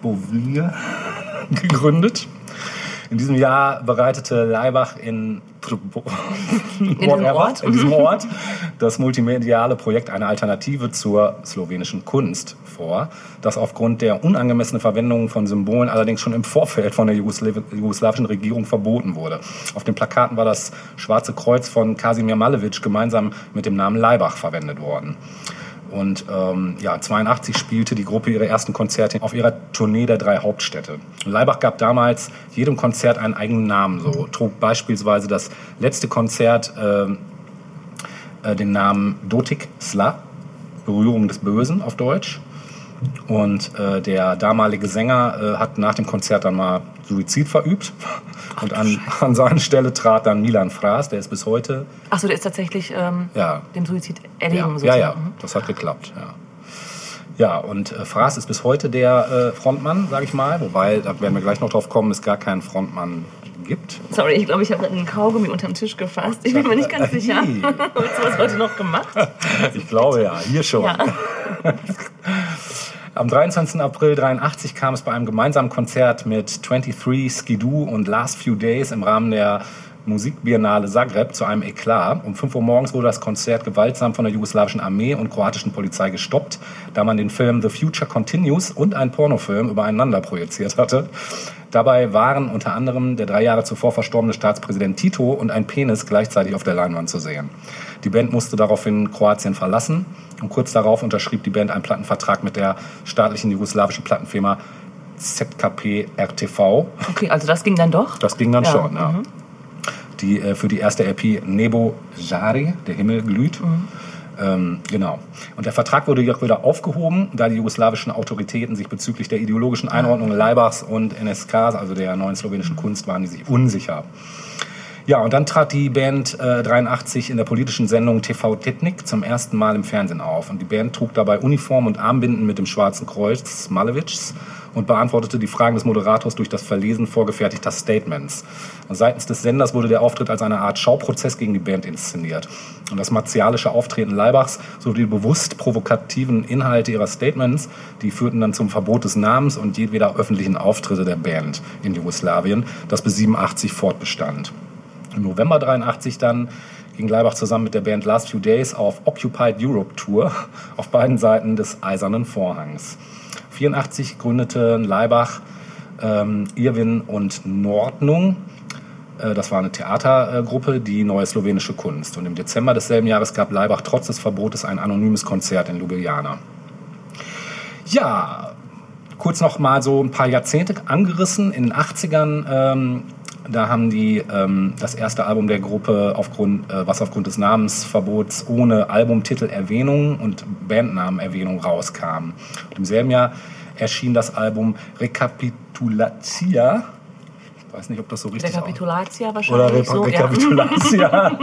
Trbovlje [laughs] gegründet. In diesem Jahr bereitete Leibach in, diesem Ort? in diesem Ort das multimediale Projekt eine Alternative zur slowenischen Kunst vor, das aufgrund der unangemessenen Verwendung von Symbolen allerdings schon im Vorfeld von der Jugoslaw jugoslawischen Regierung verboten wurde. Auf den Plakaten war das Schwarze Kreuz von Kasimir Malevich gemeinsam mit dem Namen Leibach verwendet worden. Und ähm, ja, 82 spielte die Gruppe ihre ersten Konzerte auf ihrer Tournee der drei Hauptstädte. Leibach gab damals jedem Konzert einen eigenen Namen. So trug beispielsweise das letzte Konzert ähm, äh, den Namen Dotik Sla, Berührung des Bösen auf Deutsch. Und äh, der damalige Sänger äh, hat nach dem Konzert dann mal Suizid verübt. Und an, [laughs] an seine Stelle trat dann Milan Fraß, der ist bis heute. Achso, der ist tatsächlich ähm, Ja. dem Suizid Ja, erlegen. ja, ja, sozusagen. Mhm. das hat geklappt. Ja, ja und äh, Fraß ist bis heute der äh, Frontmann, sage ich mal. Wobei, da werden wir gleich noch drauf kommen, es gar keinen Frontmann gibt. Sorry, ich glaube, ich habe einen Kaugummi unterm Tisch gefasst. Ich bin mir nicht ganz sicher. Hey. [laughs] Hast du was heute noch gemacht? [laughs] Ich glaube ja, hier schon. Ja. Am 23. April 83 kam es bei einem gemeinsamen Konzert mit 23, Skidoo und Last Few Days im Rahmen der Musikbiennale Zagreb zu einem Eklat. Um 5 Uhr morgens wurde das Konzert gewaltsam von der jugoslawischen Armee und kroatischen Polizei gestoppt, da man den Film The Future Continues und einen Pornofilm übereinander projiziert hatte. Dabei waren unter anderem der drei Jahre zuvor verstorbene Staatspräsident Tito und ein Penis gleichzeitig auf der Leinwand zu sehen. Die Band musste daraufhin Kroatien verlassen und kurz darauf unterschrieb die Band einen Plattenvertrag mit der staatlichen jugoslawischen Plattenfirma ZKP RTV. Okay, also das ging dann doch. Das ging dann Ja, schon, ja. mhm. Die äh, für die erste LP Nebo Jari, der Himmel glüht. Mhm. Ähm, genau. Und der Vertrag wurde jedoch wieder aufgehoben, da die jugoslawischen Autoritäten sich bezüglich der ideologischen Einordnung Leibachs und NSK, also der neuen slowenischen Kunst, waren die sich unsicher. Ja, und dann trat die Band äh, 83 in der politischen Sendung TV Tetnik zum ersten Mal im Fernsehen auf. Und die Band trug dabei Uniform und Armbinden mit dem Schwarzen Kreuz Malevich und beantwortete die Fragen des Moderators durch das Verlesen vorgefertigter Statements. Und seitens des Senders wurde der Auftritt als eine Art Schauprozess gegen die Band inszeniert. Und das martialische Auftreten Leibachs sowie die bewusst provokativen Inhalte ihrer Statements, die führten dann zum Verbot des Namens und jedweder öffentlichen Auftritte der Band in Jugoslawien, das bis 87 fortbestand. Im November 83 dann ging Leibach zusammen mit der Band Last Few Days auf Occupied Europe Tour auf beiden Seiten des Eisernen Vorhangs. 84 gründeten Leibach, ähm, Irwin und Nordnung. Äh, Das war eine Theatergruppe, die Neue Slowenische Kunst. Und im Dezember desselben Jahres gab Leibach trotz des Verbotes ein anonymes Konzert in Ljubljana. Ja, kurz noch mal so ein paar Jahrzehnte angerissen. In den 80ern, ähm, da haben die ähm, das erste Album der Gruppe, aufgrund, äh, was aufgrund des Namensverbots ohne Albumtitelerwähnung und Bandnamenerwähnung rauskam. Und Im selben Jahr erschien das Album Recapitulatia. Ich weiß nicht, ob das so richtig aussieht. Rekapitulatia Oder wahrscheinlich Re so. Ja. Rekapitulatia.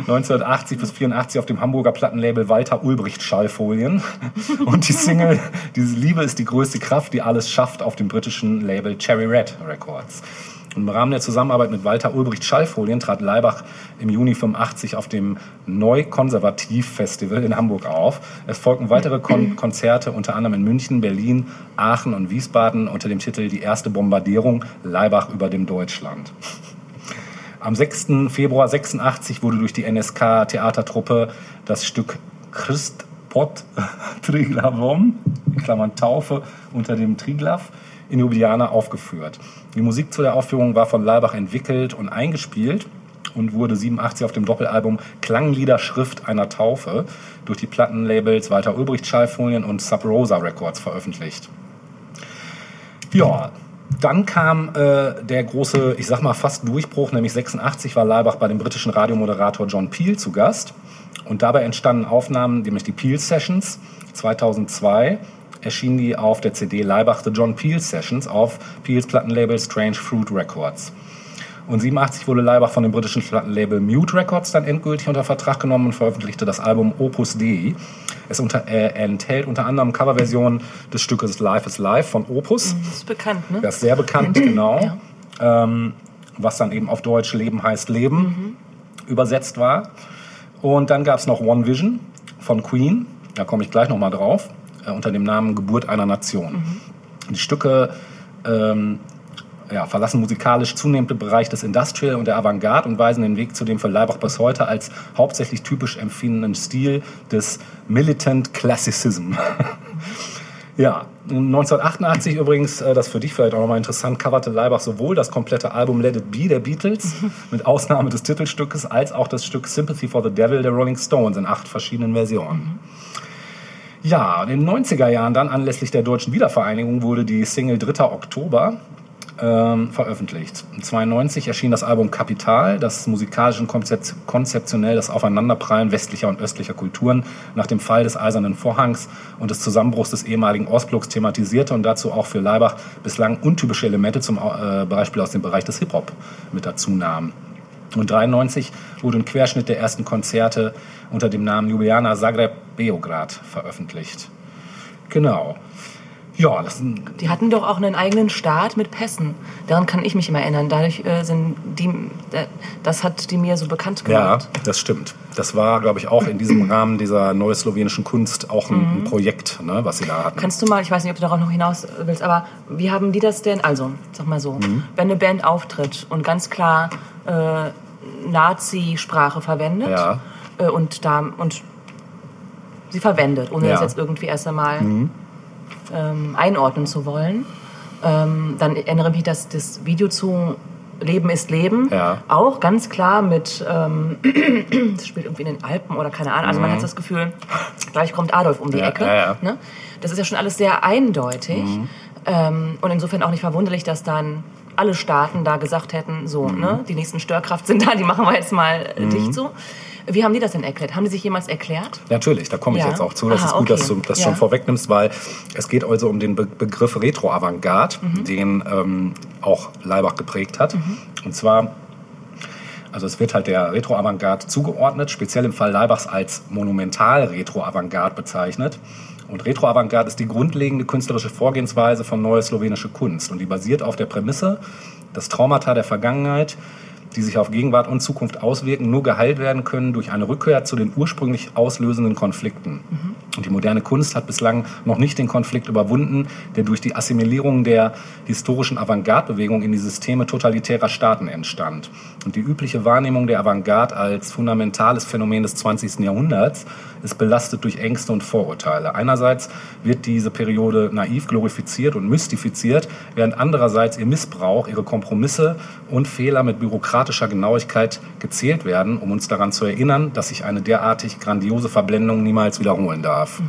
1980 [laughs] bis 84 auf dem Hamburger Plattenlabel Walter Ulbricht Schallfolien. [laughs] Und die Single Diese Liebe ist die größte Kraft, die alles schafft auf dem britischen Label Cherry Red Records. Und Im Rahmen der Zusammenarbeit mit Walter Ulbricht Schallfolien trat Leibach im Juni 85 auf dem Neu-Konservativ-Festival in Hamburg auf. Es folgten weitere Kon [clears throat] Konzerte, unter anderem in München, Berlin, Aachen und Wiesbaden unter dem Titel Die erste Bombardierung Leibach über dem Deutschland. Am 6. Februar 86 wurde durch die NSK-Theatertruppe das Stück Christ Pot [laughs] Triglavom, in Klammern Taufe unter dem Triglav, in Ljubljana aufgeführt. Die Musik zu der Aufführung war von Leibach entwickelt und eingespielt und wurde 87 auf dem Doppelalbum Klanglieder Schrift einer Taufe durch die Plattenlabels Walter Ulbricht Schallfolien und Sub Rosa Records veröffentlicht. Ja, dann kam äh, der große, ich sag mal fast Durchbruch, nämlich 86 war Leibach bei dem britischen Radiomoderator John Peel zu Gast. Und dabei entstanden Aufnahmen, nämlich die Peel Sessions. 2002 erschienen die auf der CD Leibach The John Peel Sessions auf Peels Plattenlabel Strange Fruit Records. Und 87 wurde Leibach von dem britischen Plattenlabel Mute Records dann endgültig unter Vertrag genommen und veröffentlichte das Album Opus Dei. Es unter, äh, enthält unter anderem Coverversionen des Stückes Life is Life von Opus. Das ist bekannt, ne? Das ist sehr bekannt, genau. Ähm, was dann eben auf Deutsch Leben heißt Leben übersetzt war. Und dann gab es noch One Vision von Queen. Da komme ich gleich nochmal drauf. Äh, unter dem Namen Geburt einer Nation. Die Stücke ähm, ja, verlassen musikalisch zunehmend den Bereich des Industrial und der Avantgarde und weisen den Weg zu dem für Leibach bis heute als hauptsächlich typisch empfindenden Stil des Militant Classicism. [laughs] Ja, 1988 übrigens, äh, das für dich vielleicht auch nochmal interessant, coverte Leibach sowohl das komplette Album Let It Be der Beatles, [laughs] mit Ausnahme des Titelstückes, als auch das Stück Sympathy for the Devil der Rolling Stones in acht verschiedenen Versionen. Ja, in den 90er Jahren dann anlässlich der deutschen Wiedervereinigung wurde die Single 3. Oktober ähm, veröffentlicht. 1992 erschien das Album Kapital, das musikalisch und konzep konzeptionell das Aufeinanderprallen westlicher und östlicher Kulturen nach dem Fall des Eisernen Vorhangs und des Zusammenbruchs des ehemaligen Ostblocks thematisierte und dazu auch für Leibach bislang untypische Elemente zum äh, Beispiel aus dem Bereich des Hip-Hop mit dazu nahm. Und 93 wurde ein Querschnitt der ersten Konzerte unter dem Namen Ljubljana Zagreb Beograd veröffentlicht. Genau. Ja, das sind Die hatten doch auch einen eigenen Staat mit Pässen. Daran kann ich mich immer erinnern. Dadurch äh, sind die, äh, das hat die mir so bekannt Ja, gemacht. das stimmt. Das war, glaube ich, auch in diesem [clears throat] Rahmen dieser neueslowenischen Kunst auch ein, ein Projekt, ne, was sie da hatten. Kannst du mal, ich weiß nicht, ob du darauf noch hinaus willst, aber wie haben die das denn? Also, sag mal so, Mhm. wenn eine Band auftritt und ganz klar äh, Nazi-Sprache verwendet Ja. äh, und da und sie verwendet, ohne Ja. Mhm. das jetzt irgendwie erst einmal ähm, einordnen zu wollen, ähm, dann erinnere mich das, das Video zu Leben ist Leben Ja. auch ganz klar mit, ähm, [clears throat] das spielt irgendwie in den Alpen oder keine Ahnung. Also man hat das Gefühl, gleich kommt Adolf um die Mhm. Ja, Ecke. ja. Ne? Das ist ja schon alles sehr eindeutig. Mhm. Ähm, und insofern auch nicht verwunderlich, dass dann alle Staaten da gesagt hätten, so, Mhm. ne, die nächsten Störkraft sind da, die machen wir jetzt mal äh, dicht so. Wie haben die das denn erklärt? Haben die sich jemals erklärt? Natürlich, da komme ich Ja. jetzt auch zu. Das Aha, ist gut, okay. dass du das Ja. schon vorwegnimmst, weil es geht also um den Be Begriff Retro-Avantgarde, Mhm. den ähm, auch Leibach geprägt hat. Und zwar, also es wird halt der Retro-Avantgarde zugeordnet, speziell im Fall Leibachs als Monumental-Retro-Avantgarde bezeichnet. Und Retro-Avantgarde ist die grundlegende künstlerische Vorgehensweise von neuer slowenische Kunst. Und die basiert auf der Prämisse, dass Traumata der Vergangenheit die sich auf Gegenwart und Zukunft auswirken, nur geheilt werden können durch eine Rückkehr zu den ursprünglich auslösenden Konflikten. Und die moderne Kunst hat bislang noch nicht den Konflikt überwunden, der durch die Assimilierung der historischen Avantgarde-Bewegung in die Systeme totalitärer Staaten entstand. Und die übliche Wahrnehmung der Avantgarde als fundamentales Phänomen des 20. Jahrhunderts ist belastet durch Ängste und Vorurteile. Einerseits wird diese Periode naiv glorifiziert und mystifiziert, während andererseits ihr Missbrauch, ihre Kompromisse und Fehler mit bürokratischer Genauigkeit gezählt werden, um uns daran zu erinnern, dass sich eine derartig grandiose Verblendung niemals wiederholen darf.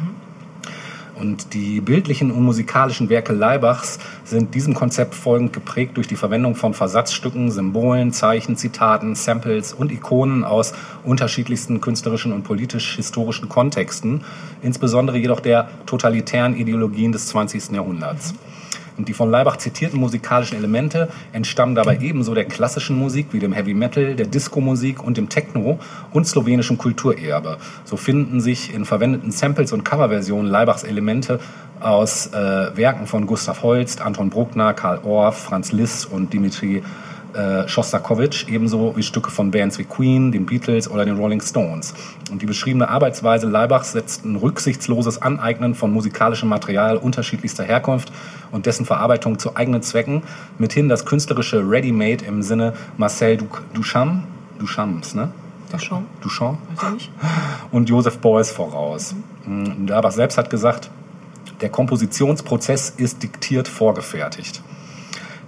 Und die bildlichen und musikalischen Werke Leibachs sind diesem Konzept folgend geprägt durch die Verwendung von Versatzstücken, Symbolen, Zeichen, Zitaten, Samples und Ikonen aus unterschiedlichsten künstlerischen und politisch-historischen Kontexten, insbesondere jedoch der totalitären Ideologien des 20. Jahrhunderts. Und die von Leibach zitierten musikalischen Elemente entstammen dabei ebenso der klassischen Musik wie dem Heavy Metal, der Disco-Musik und dem Techno und slowenischem Kulturerbe. So finden sich in verwendeten Samples und Coverversionen Leibachs Elemente aus äh, Werken von Gustav Holst, Anton Bruckner, Karl Orff, Franz Liszt und Dimitri äh, Schostakowitsch, ebenso wie Stücke von Bands wie Queen, den Beatles oder den Rolling Stones. Und die beschriebene Arbeitsweise Leibachs setzt ein rücksichtsloses Aneignen von musikalischem Material unterschiedlichster Herkunft und dessen Verarbeitung zu eigenen Zwecken, mithin das künstlerische Ready-Made im Sinne Marcel Duc- Duchamp, Duchamps, ne? Duchamp? Duchamp? [laughs] Und Joseph Beuys voraus. Mhm. Leibach selbst hat gesagt, der Kompositionsprozess ist diktiert vorgefertigt.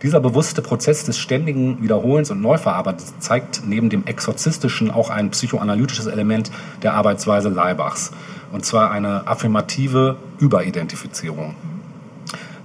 Dieser bewusste Prozess des ständigen Wiederholens und Neuverarbeitens zeigt neben dem exorzistischen auch ein psychoanalytisches Element der Arbeitsweise Leibachs. Und zwar eine affirmative Überidentifizierung.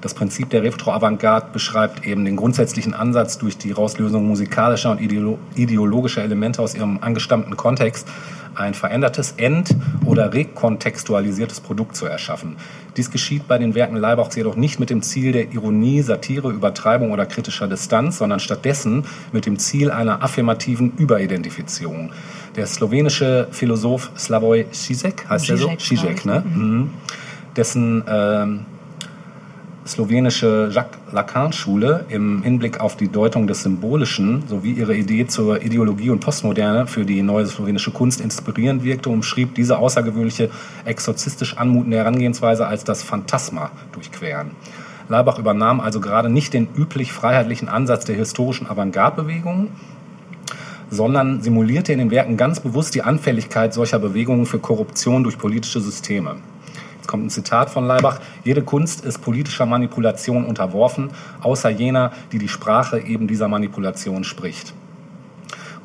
Das Prinzip der Retro-Avantgarde beschreibt eben den grundsätzlichen Ansatz, durch die Rauslösung musikalischer und ideolo ideologischer Elemente aus ihrem angestammten Kontext ein verändertes, ent- oder rekontextualisiertes Produkt zu erschaffen. Dies geschieht bei den Werken Leibachs jedoch nicht mit dem Ziel der Ironie, Satire, Übertreibung oder kritischer Distanz, sondern stattdessen mit dem Ziel einer affirmativen Überidentifizierung. Der slowenische Philosoph Slavoj Žižek, heißt er so? Žižek, glaub ne? Mhm. Dessen ähm, slowenische Jacques Lacan-Schule im Hinblick auf die Deutung des Symbolischen sowie ihre Idee zur Ideologie und Postmoderne für die neue slowenische Kunst inspirierend wirkte, umschrieb diese außergewöhnliche, exorzistisch anmutende Herangehensweise als das Phantasma durchqueren. Leibach übernahm also gerade nicht den üblich freiheitlichen Ansatz der historischen Avantgarde-Bewegung, sondern simulierte in den Werken ganz bewusst die Anfälligkeit solcher Bewegungen für Korruption durch politische Systeme. Jetzt kommt ein Zitat von Leibach. Jede Kunst ist politischer Manipulation unterworfen, außer jener, die die Sprache eben dieser Manipulation spricht.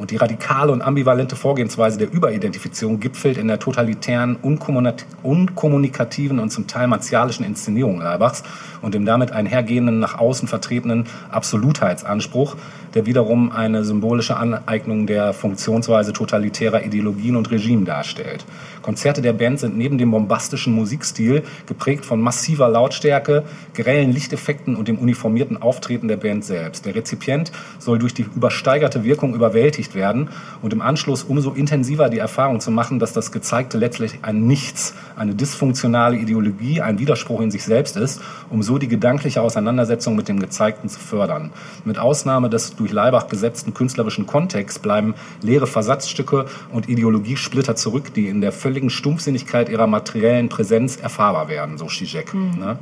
Und die radikale und ambivalente Vorgehensweise der Überidentifizierung gipfelt in der totalitären, unkommunik- unkommunikativen und zum Teil martialischen Inszenierung Leibachs und dem damit einhergehenden, nach außen vertretenen Absolutheitsanspruch, der wiederum eine symbolische Aneignung der Funktionsweise totalitärer Ideologien und Regime darstellt. Konzerte der Band sind neben dem bombastischen Musikstil geprägt von massiver Lautstärke, grellen Lichteffekten und dem uniformierten Auftreten der Band selbst. Der Rezipient soll durch die übersteigerte Wirkung überwältigt werden und im Anschluss umso intensiver die Erfahrung zu machen, dass das Gezeigte letztlich ein Nichts, eine dysfunktionale Ideologie, ein Widerspruch in sich selbst ist, um so die gedankliche Auseinandersetzung mit dem Gezeigten zu fördern. Mit Ausnahme des durch Leibach gesetzten künstlerischen Kontexts bleiben leere Versatzstücke und Ideologiesplitter zurück, die in der völligen Stumpfsinnigkeit ihrer materiellen Präsenz erfahrbar werden, so Zizek. Ne?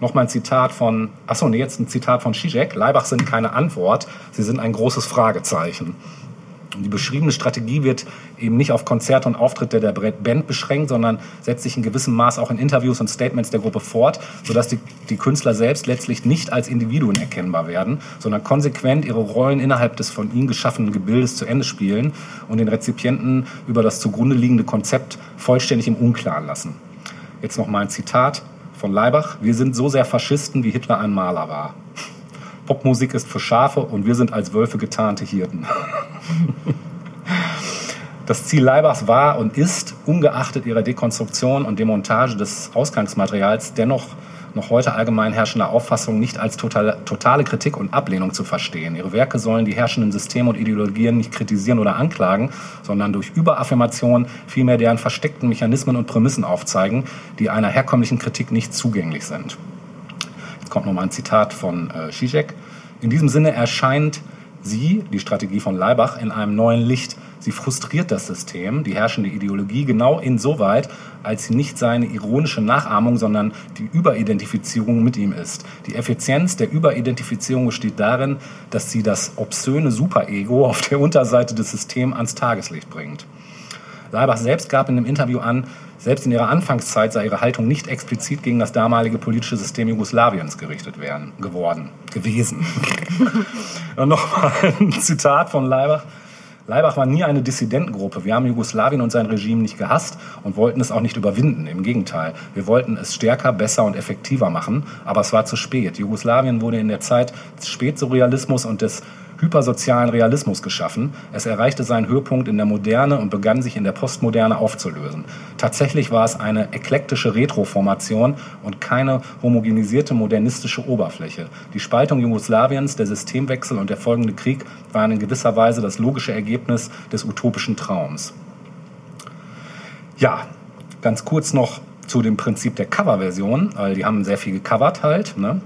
Nochmal ein Zitat von, achso, nee, jetzt ein Zitat von Zizek. Leibach sind keine Antwort, sie sind ein großes Fragezeichen. Die beschriebene Strategie wird eben nicht auf Konzerte und Auftritte der Band beschränkt, sondern setzt sich in gewissem Maß auch in Interviews und Statements der Gruppe fort, sodass die, die Künstler selbst letztlich nicht als Individuen erkennbar werden, sondern konsequent ihre Rollen innerhalb des von ihnen geschaffenen Gebildes zu Ende spielen und den Rezipienten über das zugrunde liegende Konzept vollständig im Unklaren lassen. Jetzt noch mal ein Zitat von Leibach. Wir sind so sehr Faschisten, wie Hitler ein Maler war. Popmusik ist für Schafe und wir sind als Wölfe getarnte Hirten. Das Ziel Leibachs war und ist, ungeachtet ihrer Dekonstruktion und Demontage des Ausgangsmaterials, dennoch noch heute allgemein herrschender Auffassung nicht als totale, Kritik und Ablehnung zu verstehen. Ihre Werke sollen die herrschenden Systeme und Ideologien nicht kritisieren oder anklagen, sondern durch Überaffirmation vielmehr deren versteckten Mechanismen und Prämissen aufzeigen, die einer herkömmlichen Kritik nicht zugänglich sind. Kommt nochmal ein Zitat von äh, Zizek. In diesem Sinne erscheint sie, die Strategie von Leibach, in einem neuen Licht. Sie frustriert das System, die herrschende Ideologie, genau insoweit, als sie nicht seine ironische Nachahmung, sondern die Überidentifizierung mit ihm ist. Die Effizienz der Überidentifizierung besteht darin, dass sie das obszöne Superego [laughs] auf der Unterseite des Systems ans Tageslicht bringt. Leibach selbst gab in dem Interview an, selbst in ihrer Anfangszeit sei ihre Haltung nicht explizit gegen das damalige politische System Jugoslawiens gerichtet werden, geworden, gewesen. [laughs] Und nochmal ein Zitat von Leibach. Leibach war nie eine Dissidentengruppe. Wir haben Jugoslawien und sein Regime nicht gehasst und wollten es auch nicht überwinden. Im Gegenteil, wir wollten es stärker, besser und effektiver machen, aber es war zu spät. Jugoslawien wurde in der Zeit des Spätsurrealismus und des hypersozialen Realismus geschaffen. Es erreichte seinen Höhepunkt in der Moderne und begann sich in der Postmoderne aufzulösen. Tatsächlich war es eine eklektische Retroformation und keine homogenisierte modernistische Oberfläche. Die Spaltung Jugoslawiens, der Systemwechsel und der folgende Krieg waren in gewisser Weise das logische Ergebnis des utopischen Traums. Ja, ganz kurz noch zu dem Prinzip der Coverversion, weil die haben sehr viel gecovert halt. Ne?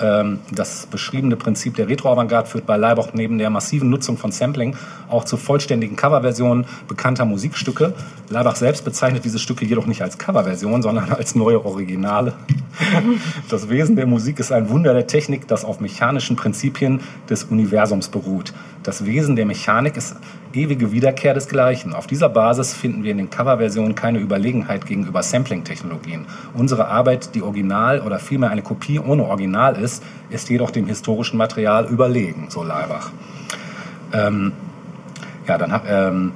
Ähm, Das beschriebene Prinzip der Retro-Avantgarde führt bei Leibach neben der massiven Nutzung von Sampling auch zu vollständigen Coverversionen bekannter Musikstücke. Leibach selbst bezeichnet diese Stücke jedoch nicht als Coverversion, sondern [laughs] als neue Originale. [laughs] Das Wesen der Musik ist ein Wunder der Technik, das auf mechanischen Prinzipien des Universums beruht. Das Wesen der Mechanik ist ewige Wiederkehr desgleichen. Auf dieser Basis finden wir in den Coverversionen keine Überlegenheit gegenüber Sampling-Technologien. Unsere Arbeit, die Original oder vielmehr eine Kopie ohne Original ist, ist jedoch dem historischen Material überlegen, so Leibach. Ähm, ja, dann ähm,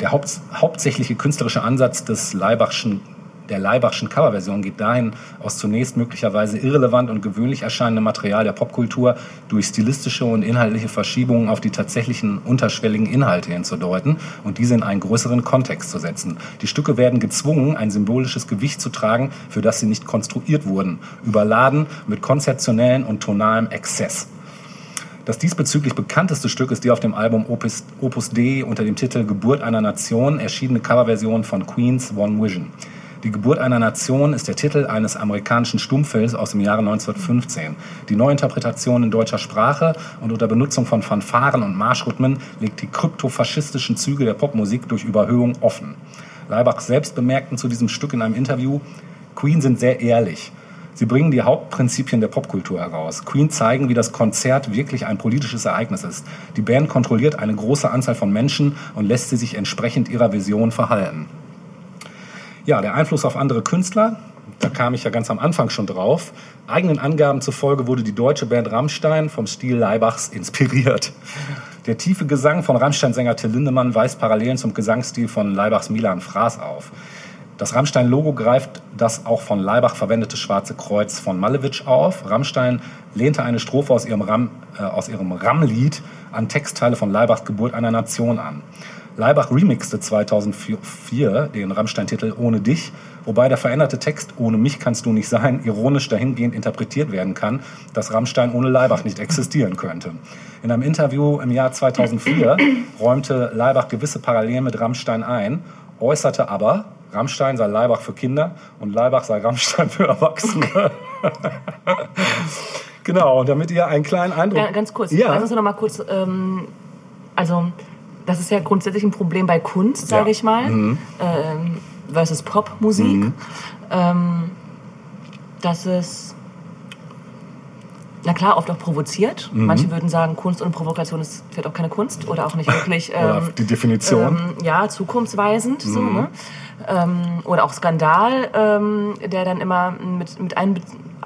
der haupt, hauptsächliche künstlerische Ansatz des Leibachschen der Leibachschen Coverversion geht dahin, aus zunächst möglicherweise irrelevant und gewöhnlich erscheinendem Material der Popkultur durch stilistische und inhaltliche Verschiebungen auf die tatsächlichen unterschwelligen Inhalte hinzudeuten und diese in einen größeren Kontext zu setzen. Die Stücke werden gezwungen, ein symbolisches Gewicht zu tragen, für das sie nicht konstruiert wurden, überladen mit konzeptionellen und tonalem Exzess. Das diesbezüglich bekannteste Stück ist die auf dem Album Opus, Opus D unter dem Titel Geburt einer Nation erschienene Coverversion von Queens One Vision. Die Geburt einer Nation ist der Titel eines amerikanischen Stummfilms aus dem Jahre 1915. Die Neuinterpretation in deutscher Sprache und unter Benutzung von Fanfaren und Marschrhythmen legt die kryptofaschistischen Züge der Popmusik durch Überhöhung offen. Leibach selbst bemerkten zu diesem Stück in einem Interview, Queen sind sehr ehrlich. Sie bringen die Hauptprinzipien der Popkultur heraus. Queen zeigen, wie das Konzert wirklich ein politisches Ereignis ist. Die Band kontrolliert eine große Anzahl von Menschen und lässt sie sich entsprechend ihrer Vision verhalten. Ja, der Einfluss auf andere Künstler, da kam ich ja ganz am Anfang schon drauf. Eigenen Angaben zufolge wurde die deutsche Band Rammstein vom Stil Leibachs inspiriert. Der tiefe Gesang von Rammstein-Sänger Till Lindemann weist Parallelen zum Gesangsstil von Leibachs Milan Fraß auf. Das Rammstein-Logo greift das auch von Leibach verwendete schwarze Kreuz von Malevich auf. Rammstein lehnte eine Strophe aus ihrem, Ram, äh, aus ihrem Ramm-Lied an Textteile von Leibachs Geburt einer Nation an. Leibach remixte 2004 den Rammstein-Titel Ohne dich, wobei der veränderte Text Ohne mich kannst du nicht sein ironisch dahingehend interpretiert werden kann, dass Rammstein ohne Leibach nicht existieren könnte. In einem Interview im Jahr 2004 [clears throat] räumte Leibach gewisse Parallelen mit Rammstein ein, äußerte aber, Rammstein sei Leibach für Kinder und Leibach sei Rammstein für Erwachsene. [laughs] genau, und damit ihr einen kleinen Eindruck... Ja, ganz kurz. Ja. Also noch mal kurz. Ähm, also das ist ja grundsätzlich ein Problem bei Kunst, sage Ja. Mhm. ich mal, ähm, versus Popmusik. Ähm, dass es na klar, oft auch provoziert. Mhm. Manche würden sagen, Kunst und Provokation ist vielleicht auch keine Kunst oder auch nicht [laughs] wirklich Oder ähm, die Definition. ähm, ja, zukunftsweisend. So, ne? ähm, oder auch Skandal, ähm, der dann immer mit, mit ein,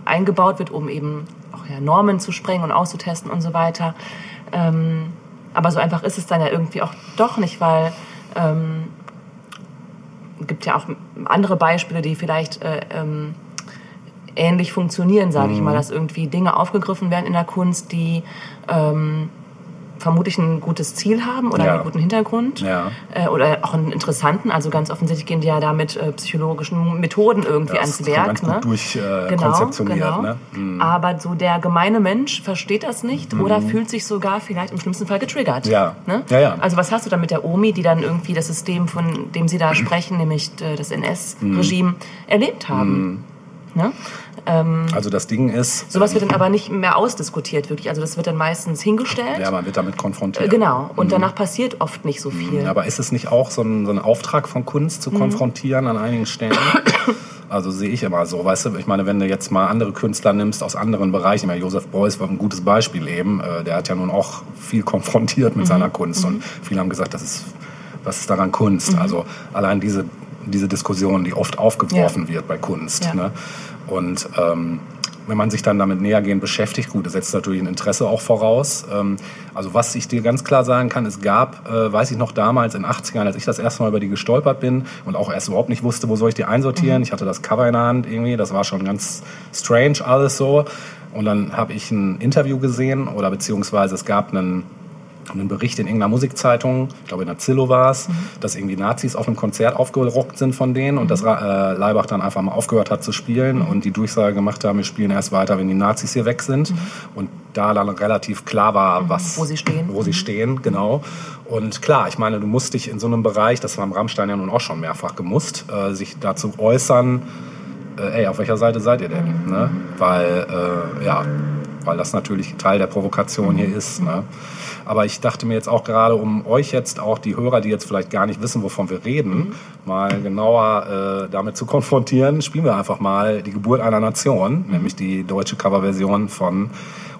eingebaut wird, um eben auch ja, Normen zu sprengen und auszutesten und so weiter. Aber so einfach ist es dann ja irgendwie auch doch nicht, weil ähm, gibt ja auch andere Beispiele, die vielleicht äh, ähm, ähnlich funktionieren, sage ich Mhm. mal, dass irgendwie Dinge aufgegriffen werden in der Kunst, die ähm, vermutlich ein gutes Ziel haben oder Ja. einen guten Hintergrund Ja. äh, oder auch einen interessanten. Also ganz offensichtlich gehen die ja da mit äh, psychologischen Methoden irgendwie Das ans Werk. ganz gut ne? durch, äh, konzeptioniert, ne? Aber so der gemeine Mensch versteht das nicht oder fühlt sich sogar vielleicht im schlimmsten Fall getriggert. Mhm. Ja. Ne? Ja, ja. Also was hast du da mit der Omi, die dann irgendwie das System, von dem sie da sprechen, nämlich äh, das NS-Regime, erlebt haben? Ne? Also das Ding ist, Sowas wird dann aber nicht mehr ausdiskutiert, wirklich. Also das wird dann meistens hingestellt. ja, man wird damit Äh, konfrontiert. Genau. Und danach passiert oft nicht so viel. Aber ist es nicht auch so ein, so ein Auftrag von Kunst Mhm. zu konfrontieren an einigen Stellen? [coughs] Also sehe ich immer so, weißt du, ich meine, wenn du jetzt mal andere Künstler nimmst aus anderen Bereichen, ich meine, Josef Beuys war ein gutes Beispiel eben, äh, der hat ja nun auch viel konfrontiert Mhm. mit seiner Kunst und viele haben gesagt, das ist, was ist daran Kunst? Mhm. Also allein diese, diese Diskussion, die oft aufgeworfen wird bei Kunst. Ja. Ne? Und ähm, wenn man sich dann damit nähergehend beschäftigt, gut, das setzt natürlich ein Interesse auch voraus. Ähm, also was ich dir ganz klar sagen kann, es gab, äh, weiß ich noch damals in den 80ern, als ich das erste Mal über die gestolpert bin und auch erst überhaupt nicht wusste, wo soll ich die einsortieren. Ich hatte das Cover in der Hand irgendwie, das war schon ganz strange alles so. Und dann habe ich ein Interview gesehen oder beziehungsweise es gab einen einen Bericht in irgendeiner Musikzeitung, ich glaube in der Zillow war es, dass irgendwie Nazis auf einem Konzert aufgerockt sind von denen und dass Ra- äh, Leibach dann einfach mal aufgehört hat zu spielen und die Durchsage gemacht haben, wir spielen erst weiter, wenn die Nazis hier weg sind. Und da dann relativ klar war, was, Wo sie stehen. Wo sie stehen, genau. Und klar, ich meine, du musst dich in so einem Bereich, das war am Rammstein ja nun auch schon mehrfach gemusst, äh, sich dazu äußern, äh, ey, auf welcher Seite seid ihr denn? Ne? Weil, äh, ja, weil das natürlich Teil der Provokation hier ist. Ne? Aber ich dachte mir jetzt auch gerade, um euch jetzt auch die Hörer, die jetzt vielleicht gar nicht wissen, wovon wir reden, mal genauer äh, damit zu konfrontieren, spielen wir einfach mal die Geburt einer Nation, nämlich die deutsche Coverversion von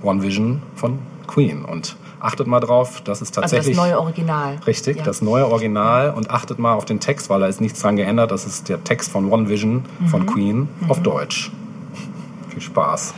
One Vision von Queen. Und achtet mal drauf, das ist Also das tatsächlich... neue Original. Richtig, Ja. das neue Original und achtet mal auf den Text, weil da ist nichts dran geändert. Das ist der Text von One Vision von Queen auf Deutsch. Viel Spaß.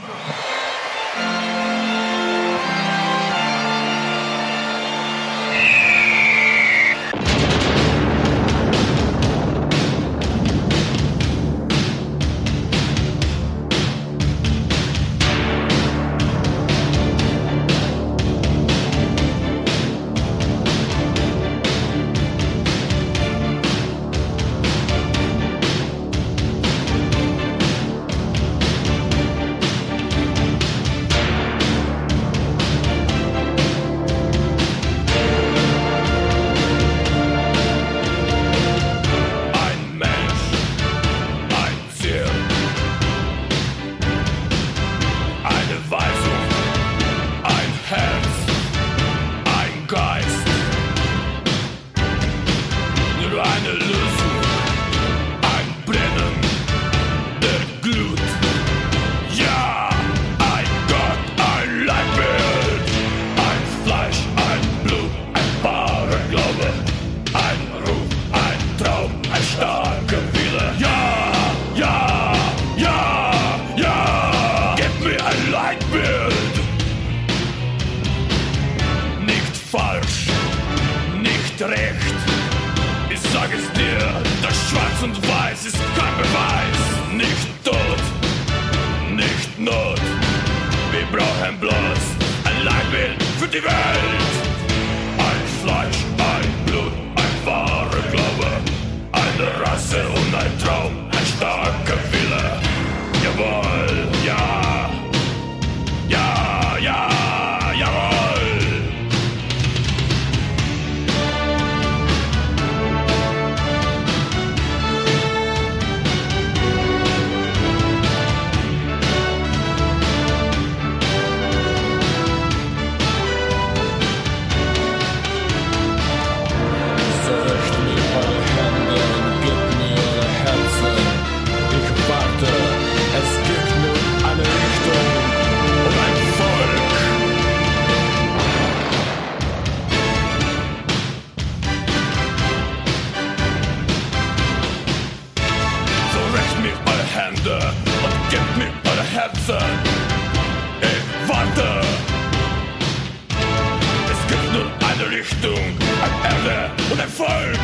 Eine Richtung, eine Erde und ein Volk.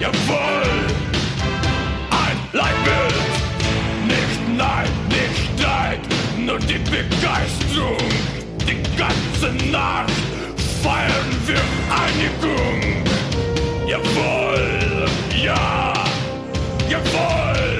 Jawohl. Ein Leitbild. Nicht Nein, nicht Streit, nur die Begeisterung. Die ganze Nacht feiern wir Einigung. Jawohl, ja, jawohl.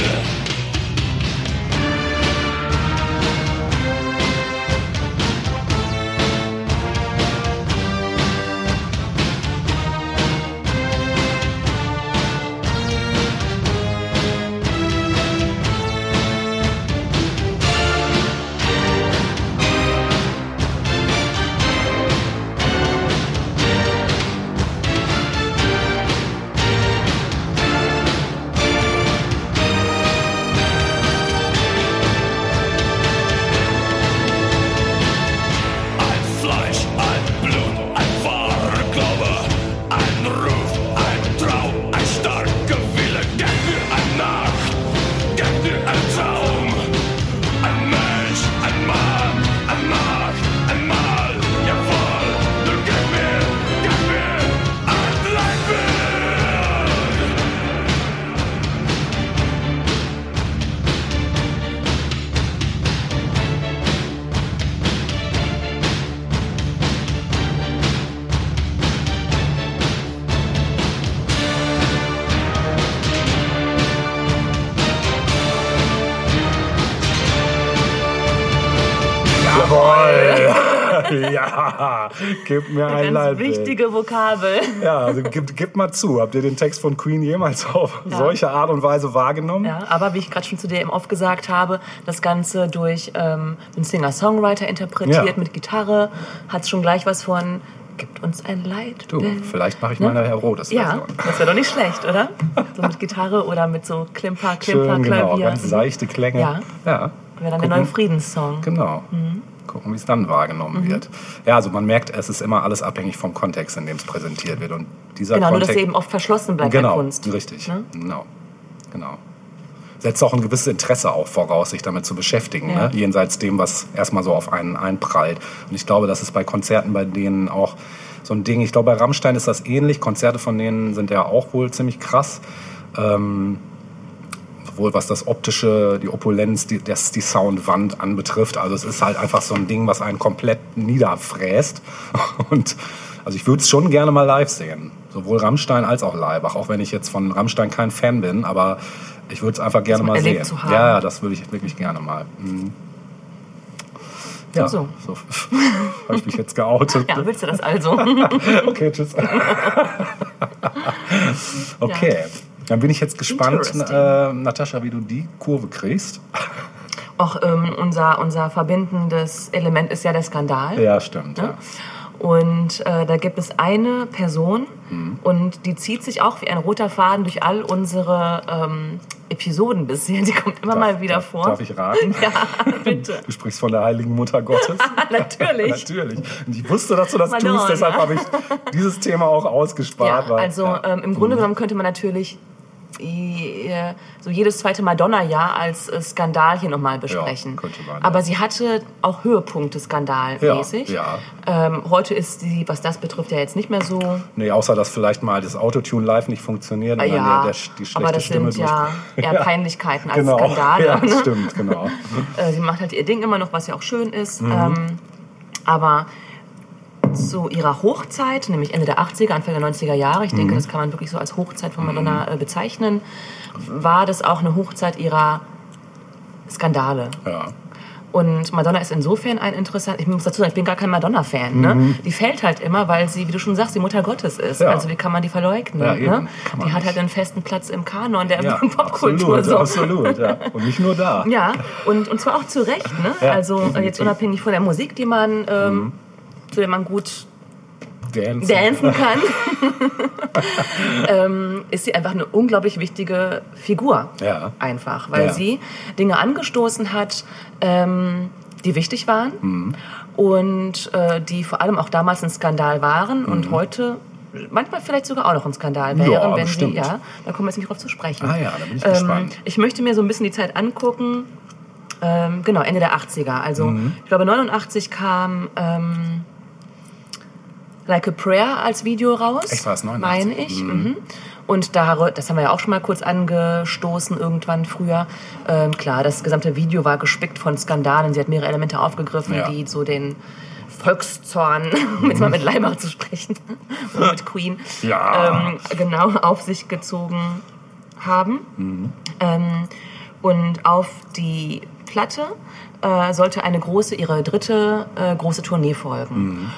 [laughs] ja, gib mir ein Ganz Leitbild. wichtige Vokabel. [laughs] Ja, also gib, gib mal zu. Habt ihr den Text von Queen jemals auf solche Art und Weise wahrgenommen? Ja, aber wie ich gerade schon zu dir eben oft gesagt habe, das Ganze durch ähm, einen Singer-Songwriter interpretiert Ja. mit Gitarre, hat schon gleich was von gibt uns ein Leid. Du, vielleicht mache ich mal eine Herodes-Version. Ja, das wäre doch nicht schlecht, oder? So mit Gitarre oder mit so Klimper, Klimper, Schön, genau, Klavier. ganz seichte Klänge. Ja. ja. Wäre dann der Gucken. neue Friedenssong. Genau. Mhm. Gucken, wie es dann wahrgenommen wird. Ja, also man merkt, es ist immer alles abhängig vom Kontext, in dem es präsentiert wird. Und dieser Genau, nur Kontext, dass sie eben oft verschlossen bleibt genau, Kunst. richtig. Ne? Genau. genau. Setzt auch ein gewisses Interesse auch voraus, sich damit zu beschäftigen, Ja. ne? jenseits dem, was erstmal so auf einen einprallt. Und ich glaube, das ist bei Konzerten bei denen auch so ein Ding. Ich glaube, bei Rammstein ist das ähnlich. Konzerte von denen sind ja auch wohl ziemlich krass. Ähm, sowohl was das optische, die Opulenz, die, das, die Soundwand anbetrifft. Also es ist halt einfach so ein Ding, was einen komplett niederfräst. [laughs] Und also ich würde es schon gerne mal live sehen. Sowohl Rammstein als auch Leibach. Auch wenn ich jetzt von Rammstein kein Fan bin, aber ich würde es einfach gerne mal sehen. Ja, ja, das würde ich wirklich gerne mal. Mhm. Ja, So, [laughs] so. habe ich mich jetzt geoutet. Ja, willst du das also? [laughs] Okay, tschüss. okay, dann bin ich jetzt gespannt, äh, Natascha, wie du die Kurve kriegst. Auch ähm, unser, unser verbindendes Element ist ja der Skandal. Ja, stimmt. Ne? Ja. Und äh, da gibt es eine Person Mhm. und die zieht sich auch wie ein roter Faden durch all unsere ähm, Episoden bisher. Die kommt immer mal wieder darf, vor. Darf ich raten? [laughs] Ja, bitte. Du sprichst von der heiligen Mutter Gottes. [laughs] Natürlich. [laughs] Natürlich. Und ich wusste, dass du das Madonna. tust, deshalb habe ich dieses Thema auch ausgespart. Ja, also ja. Mhm. Ähm, im Grunde genommen könnte man natürlich so jedes zweite Madonna-Jahr als äh, Skandal hier nochmal besprechen. könnte man, ja. Aber sie hatte auch Höhepunkte skandalmäßig. Ja, Ähm, heute ist sie, was das betrifft, ja jetzt nicht mehr so. Nee, außer dass vielleicht mal das Autotune live nicht funktioniert und ja, dann der, der, die schlechte aber das Stimme sind ja eher [laughs] Peinlichkeiten als genau. Skandale. Ja, ne? stimmt, genau. [laughs] Äh, sie macht halt ihr Ding immer noch, was ja auch schön ist. Mhm. Ähm, aber zu ihrer Hochzeit, nämlich Ende der 80er, Anfang der 90er Jahre, ich Mhm. denke, das kann man wirklich so als Hochzeit von Madonna äh, bezeichnen, war das auch eine Hochzeit ihrer Skandale. Ja. Und Madonna ist insofern ein interessant. Ich muss dazu sagen, ich bin gar kein Madonna-Fan. Ne? Die fällt halt immer, weil sie, wie du schon sagst, die Mutter Gottes ist. Mhm. Ja. Also wie kann man die verleugnen? Ja, ne? Man Die hat nicht. halt einen festen Platz im Kanon der Ja, [laughs] Popkultur. absolut, so. absolut, ja. Und nicht nur da. Ja, und, und zwar auch zu Recht. Ne? Also äh, jetzt unabhängig von der Musik, die man, ähm, zu der man gut Dancen. dancen kann, [laughs] [laughs] ähm, ist sie einfach eine unglaublich wichtige Figur. Ja. Einfach, weil Ja. sie Dinge angestoßen hat, ähm, die wichtig waren Mhm. und äh, die vor allem auch damals ein Skandal waren und heute manchmal vielleicht sogar auch noch ein Skandal Mhm. Ja, wären, wenn bestimmt. sie, ja, da kommen wir jetzt nicht drauf zu sprechen. Ah ja, da bin ich gespannt. Ich möchte mir so ein bisschen die Zeit angucken. Ähm, genau, Ende der 80er. Also Mhm. ich glaube 89 kam ähm, Like a Prayer als Video raus. Echt, war es 89? Meine ich. Mhm. Und da, das haben wir ja auch schon mal kurz angestoßen irgendwann früher. Ähm, klar, das gesamte Video war gespickt von Skandalen. Sie hat mehrere Elemente aufgegriffen, Ja. die so den Volkszorn, [laughs] um jetzt mal mit Leimach zu sprechen, [laughs] mit Queen, Ja. ähm, genau auf sich gezogen haben. Ähm, und auf die Platte äh, sollte eine große, ihre dritte äh, große Tournee folgen.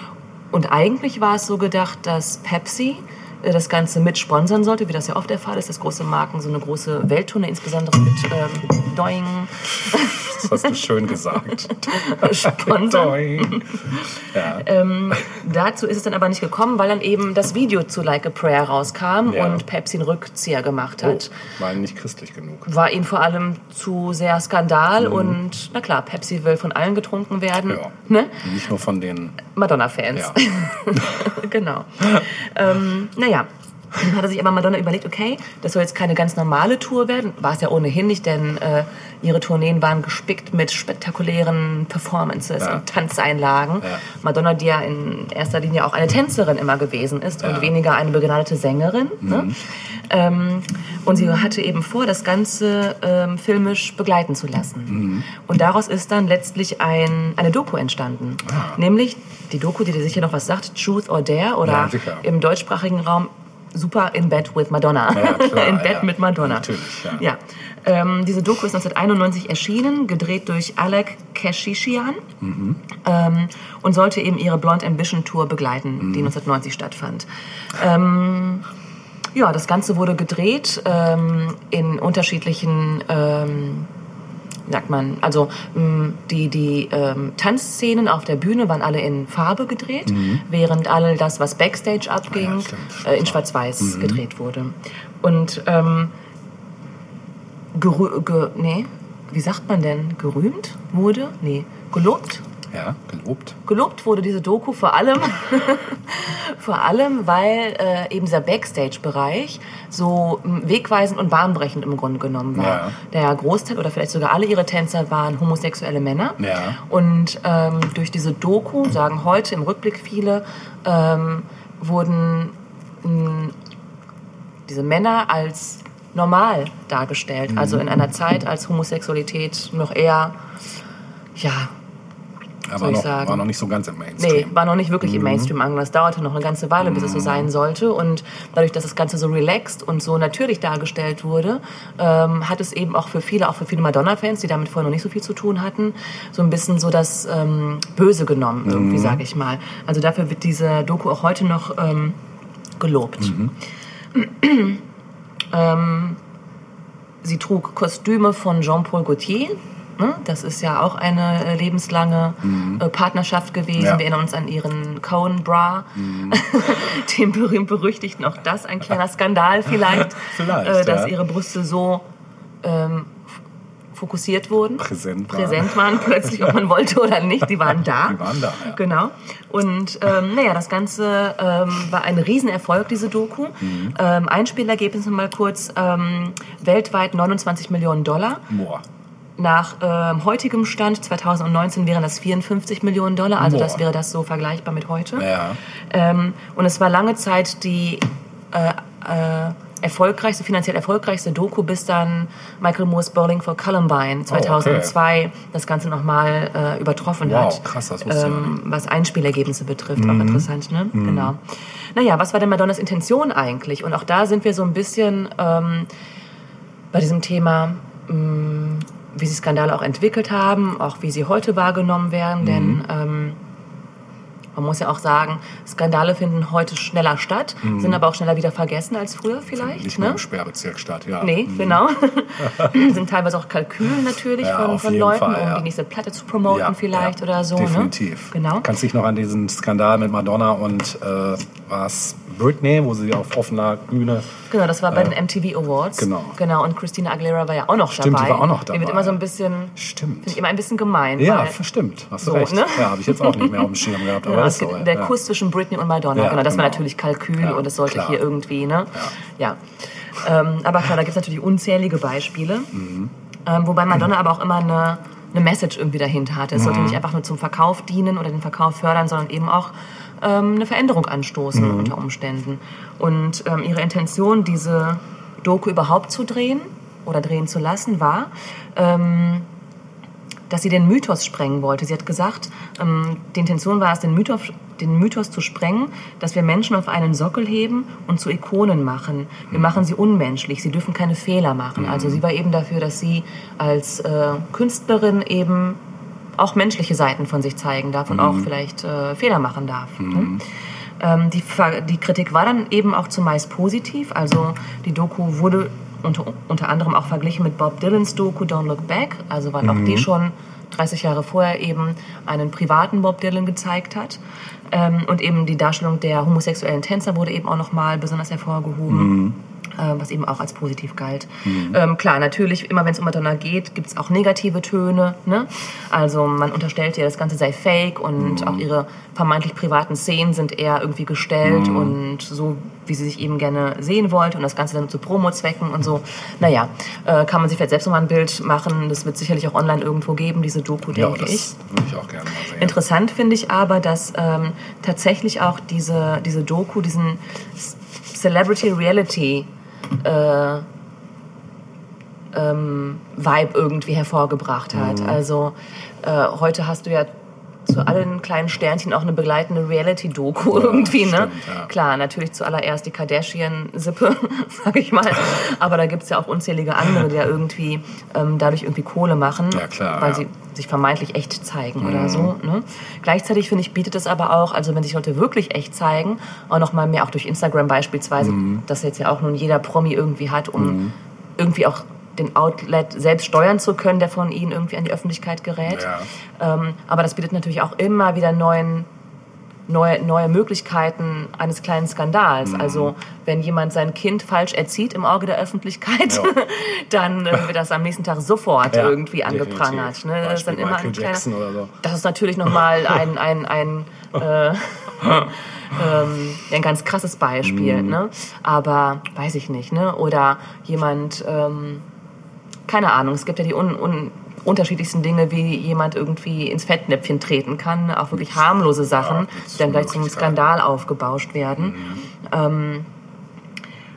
Und eigentlich war es so gedacht, dass Pepsi das Ganze mit sponsern sollte, wie das ja oft der Fall ist, dass große Marken so eine große Welttournee, insbesondere mit ähm, Doing, Das hast du schön gesagt. [laughs] sponsern. Doing. Ja. Ähm, dazu ist es dann aber nicht gekommen, weil dann eben das Video zu Like a Prayer rauskam Ja. und Pepsi einen Rückzieher gemacht Oh, hat. war nicht christlich genug. War ihnen vor allem zu sehr Skandal und na klar, Pepsi will von allen getrunken werden. Mhm. Ja. Ne? Nicht nur von den. Madonna-Fans. Ja. [laughs] genau. ähm, naja. Dann hatte sich aber Madonna überlegt, okay, das soll jetzt keine ganz normale Tour werden. War es ja ohnehin nicht, denn äh, ihre Tourneen waren gespickt mit spektakulären Performances Ja. und Tanzeinlagen. Ja. Madonna, die ja in erster Linie auch eine Tänzerin immer gewesen ist Ja. Mhm. und weniger eine begnadete Sängerin. Ne? Ähm, und sie hatte eben vor, das Ganze ähm, filmisch begleiten zu lassen. Mhm. Und daraus ist dann letztlich ein, eine Doku entstanden. Ah. Nämlich die Doku, die dir sicher noch was sagt, Truth or Dare oder Ja, im deutschsprachigen Raum Super in Bed with Madonna. Ja, klar, [laughs] in Bett ja. mit Madonna. Natürlich, ja. ja. Ähm, diese Doku ist 1991 erschienen, gedreht durch Alec Keshishian Mhm. ähm, und sollte eben ihre Blonde Ambition Tour begleiten, Mhm. die 1990 stattfand. Ähm, ja, das Ganze wurde gedreht ähm, in unterschiedlichen, ähm, sagt man, also mh, die, die ähm, Tanzszenen auf der Bühne waren alle in Farbe gedreht, während all das, was Backstage abging, Mhm. Ah ja, Mhm. äh, in Schwarz-Weiß gedreht wurde. Und ähm, gerü ge nee, wie sagt man denn? Gerühmt wurde? Nee, gelobt? Ja, gelobt. Gelobt wurde diese Doku vor allem, [laughs] vor allem, weil äh, eben dieser Backstage-Bereich so m, wegweisend und bahnbrechend im Grunde genommen war. Ja. Der Großteil oder vielleicht sogar alle ihre Tänzer waren homosexuelle Männer. Ja. Und ähm, durch diese Doku, sagen heute im Rückblick viele, ähm, wurden mh, diese Männer als normal dargestellt. Also in einer Zeit, als Homosexualität noch eher, ja, Aber soll ich noch, sagen? war noch nicht so ganz im Mainstream. Nee, war noch nicht wirklich im Mainstream angekommen. Das dauerte noch eine ganze Weile, bis es so sein sollte. Und dadurch, dass das Ganze so relaxed und so natürlich dargestellt wurde, ähm, hat es eben auch für viele, auch für viele Madonna-Fans, die damit vorher noch nicht so viel zu tun hatten, so ein bisschen so das ähm, Böse genommen, irgendwie, sage ich mal. Also dafür wird diese Doku auch heute noch ähm, gelobt. [clears throat] ähm, sie trug Kostüme von Jean-Paul Gaultier. Ne? Das ist ja auch eine äh, lebenslange äh, Partnerschaft gewesen. Ja. Wir erinnern uns an ihren Cohen Bra, [laughs] den berühmt-berüchtigten. Auch das ein kleiner Skandal [laughs] vielleicht, Vielleicht, äh, dass ja. ihre Brüste so ähm, fokussiert wurden. Präsent waren. Präsent waren plötzlich, ob man wollte oder nicht. Die waren da. Die waren da, ja. Genau. Und ähm, naja, das Ganze ähm, war ein Riesenerfolg, diese Doku. Mhm. Ähm, Einspielergebnisse mal kurz. Ähm, weltweit 29 Millionen Dollar. Boah. Nach ähm, heutigem Stand 2019 wären das 54 Millionen Dollar. Also Boah. das wäre das so vergleichbar mit heute. Ja. Ähm, und es war lange Zeit die äh, äh, erfolgreichste, finanziell erfolgreichste Doku, bis dann Michael Moore's Bowling for Columbine 2002 das Ganze nochmal äh, übertroffen Wow, hat. krass, das ähm, Was Einspielergebnisse betrifft, Mhm. auch interessant, ne? Genau. Naja, was war denn Madonnas Intention eigentlich? Und auch da sind wir so ein bisschen ähm, bei diesem Thema, mh, wie sich Skandale auch entwickelt haben, auch wie sie heute wahrgenommen werden, Mhm. denn ähm, man muss ja auch sagen, Skandale finden heute schneller statt, sind aber auch schneller wieder vergessen als früher vielleicht. Mhm. Nicht ne? im Sperrbezirk statt, ja. Nee, Mhm. genau. [laughs] sind teilweise auch Kalkül natürlich Ja, von, von Leuten, Fall, um ja. die nächste Platte zu promoten Ja, vielleicht oder so. Definitiv. Ne? Genau. Kannst dich noch an diesen Skandal mit Madonna und äh, was Britney, wo sie auf offener Bühne. Genau, das war bei den MTV Awards. genau. Genau, und Christina Aguilera war ja auch noch Stimmt, die dabei. war auch noch Die wird dabei. immer so ein bisschen, Stimmt. finde immer ein bisschen gemein. Ja, stimmt. Hast du So, recht. ne? Ja, habe ich jetzt auch nicht mehr auf dem Schirm gehabt. Aber Ja, ist so, der ja. Kuss zwischen Britney und Madonna, Ja, genau, das war genau. natürlich Kalkül Ja, und es sollte klar. hier irgendwie, ne? Ja. Ähm, aber klar, da gibt es natürlich unzählige Beispiele. Mhm. Ähm, wobei Madonna aber auch immer eine, eine Message irgendwie dahinter hatte. Es sollte Mhm. nicht einfach nur zum Verkauf dienen oder den Verkauf fördern, sondern eben auch ähm, eine Veränderung anstoßen Mhm. unter Umständen. Und ähm, ihre Intention, diese Doku überhaupt zu drehen oder drehen zu lassen, war, ähm, dass sie den Mythos sprengen wollte. Sie hat gesagt, ähm, die Intention war es, den Mythos, den Mythos zu sprengen, dass wir Menschen auf einen Sockel heben und zu Ikonen machen. Wir machen sie unmenschlich, sie dürfen keine Fehler machen. Also sie war eben dafür, dass sie als äh, Künstlerin eben auch menschliche Seiten von sich zeigen darf und auch vielleicht äh, Fehler machen darf. Ne? Ähm, die, die Kritik war dann eben auch zumeist positiv. Also die Doku wurde unter, unter anderem auch verglichen mit Bob Dylans Doku Don't Look Back, also weil auch die schon 30 Jahre vorher eben einen privaten Bob Dylan gezeigt hat. Ähm, und eben die Darstellung der homosexuellen Tänzer wurde eben auch nochmal besonders hervorgehoben. Äh, was eben auch als positiv galt. Ähm, klar, natürlich, immer wenn es um Madonna geht, gibt es auch negative Töne. Ne? Also man unterstellt ihr, das Ganze sei fake und auch ihre vermeintlich privaten Szenen sind eher irgendwie gestellt und so, wie sie sich eben gerne sehen wollte und das Ganze dann zu Promo-Zwecken und so. Naja, äh, kann man sich vielleicht selbst nochmal ein Bild machen. Das wird sicherlich auch online irgendwo geben, diese Doku, Ja, denke ich. würde ich auch gerne mal sehen. Interessant finde ich aber, dass ähm, tatsächlich auch diese, diese Doku diesen Celebrity Reality äh, ähm, Vibe irgendwie hervorgebracht hat. Mhm. Also äh, heute hast du ja zu allen kleinen Sternchen auch eine begleitende Reality-Doku Ja, irgendwie, ne? stimmt, ja. Klar, natürlich zuallererst die Kardashian-Sippe, [laughs] sag ich mal. Aber da gibt's ja auch unzählige andere, die ja irgendwie ähm, dadurch irgendwie Kohle machen, Ja, klar, weil sie sich vermeintlich echt zeigen oder Mhm. so. Ne? Gleichzeitig finde ich, bietet es aber auch, also wenn sich Leute wirklich echt zeigen, auch noch mal mehr auch durch Instagram beispielsweise, Mhm. das jetzt ja auch nun jeder Promi irgendwie hat, um irgendwie auch den Outlet selbst steuern zu können, der von ihnen irgendwie an die Öffentlichkeit gerät. Ja. Ähm, aber das bietet natürlich auch immer wieder neuen, neue, neue Möglichkeiten eines kleinen Skandals. Mhm. Also wenn jemand sein Kind falsch erzieht im Auge der Öffentlichkeit, Ja. [laughs] dann äh, wird das am nächsten Tag sofort Ja, irgendwie angeprangert. Ne? Das ist dann immer ein kleiner, so. Das ist natürlich nochmal ein, ein, ein, [laughs] äh, ähm, ein ganz krasses Beispiel. Mhm. Ne? Aber weiß ich nicht. Ne? Oder jemand, ähm, keine Ahnung, es gibt ja die un, un, unterschiedlichsten Dinge, wie jemand irgendwie ins Fettnäpfchen treten kann. Auch wirklich harmlose Sachen, Ja, die dann gleich zum. Skandal aufgebauscht werden. Ähm,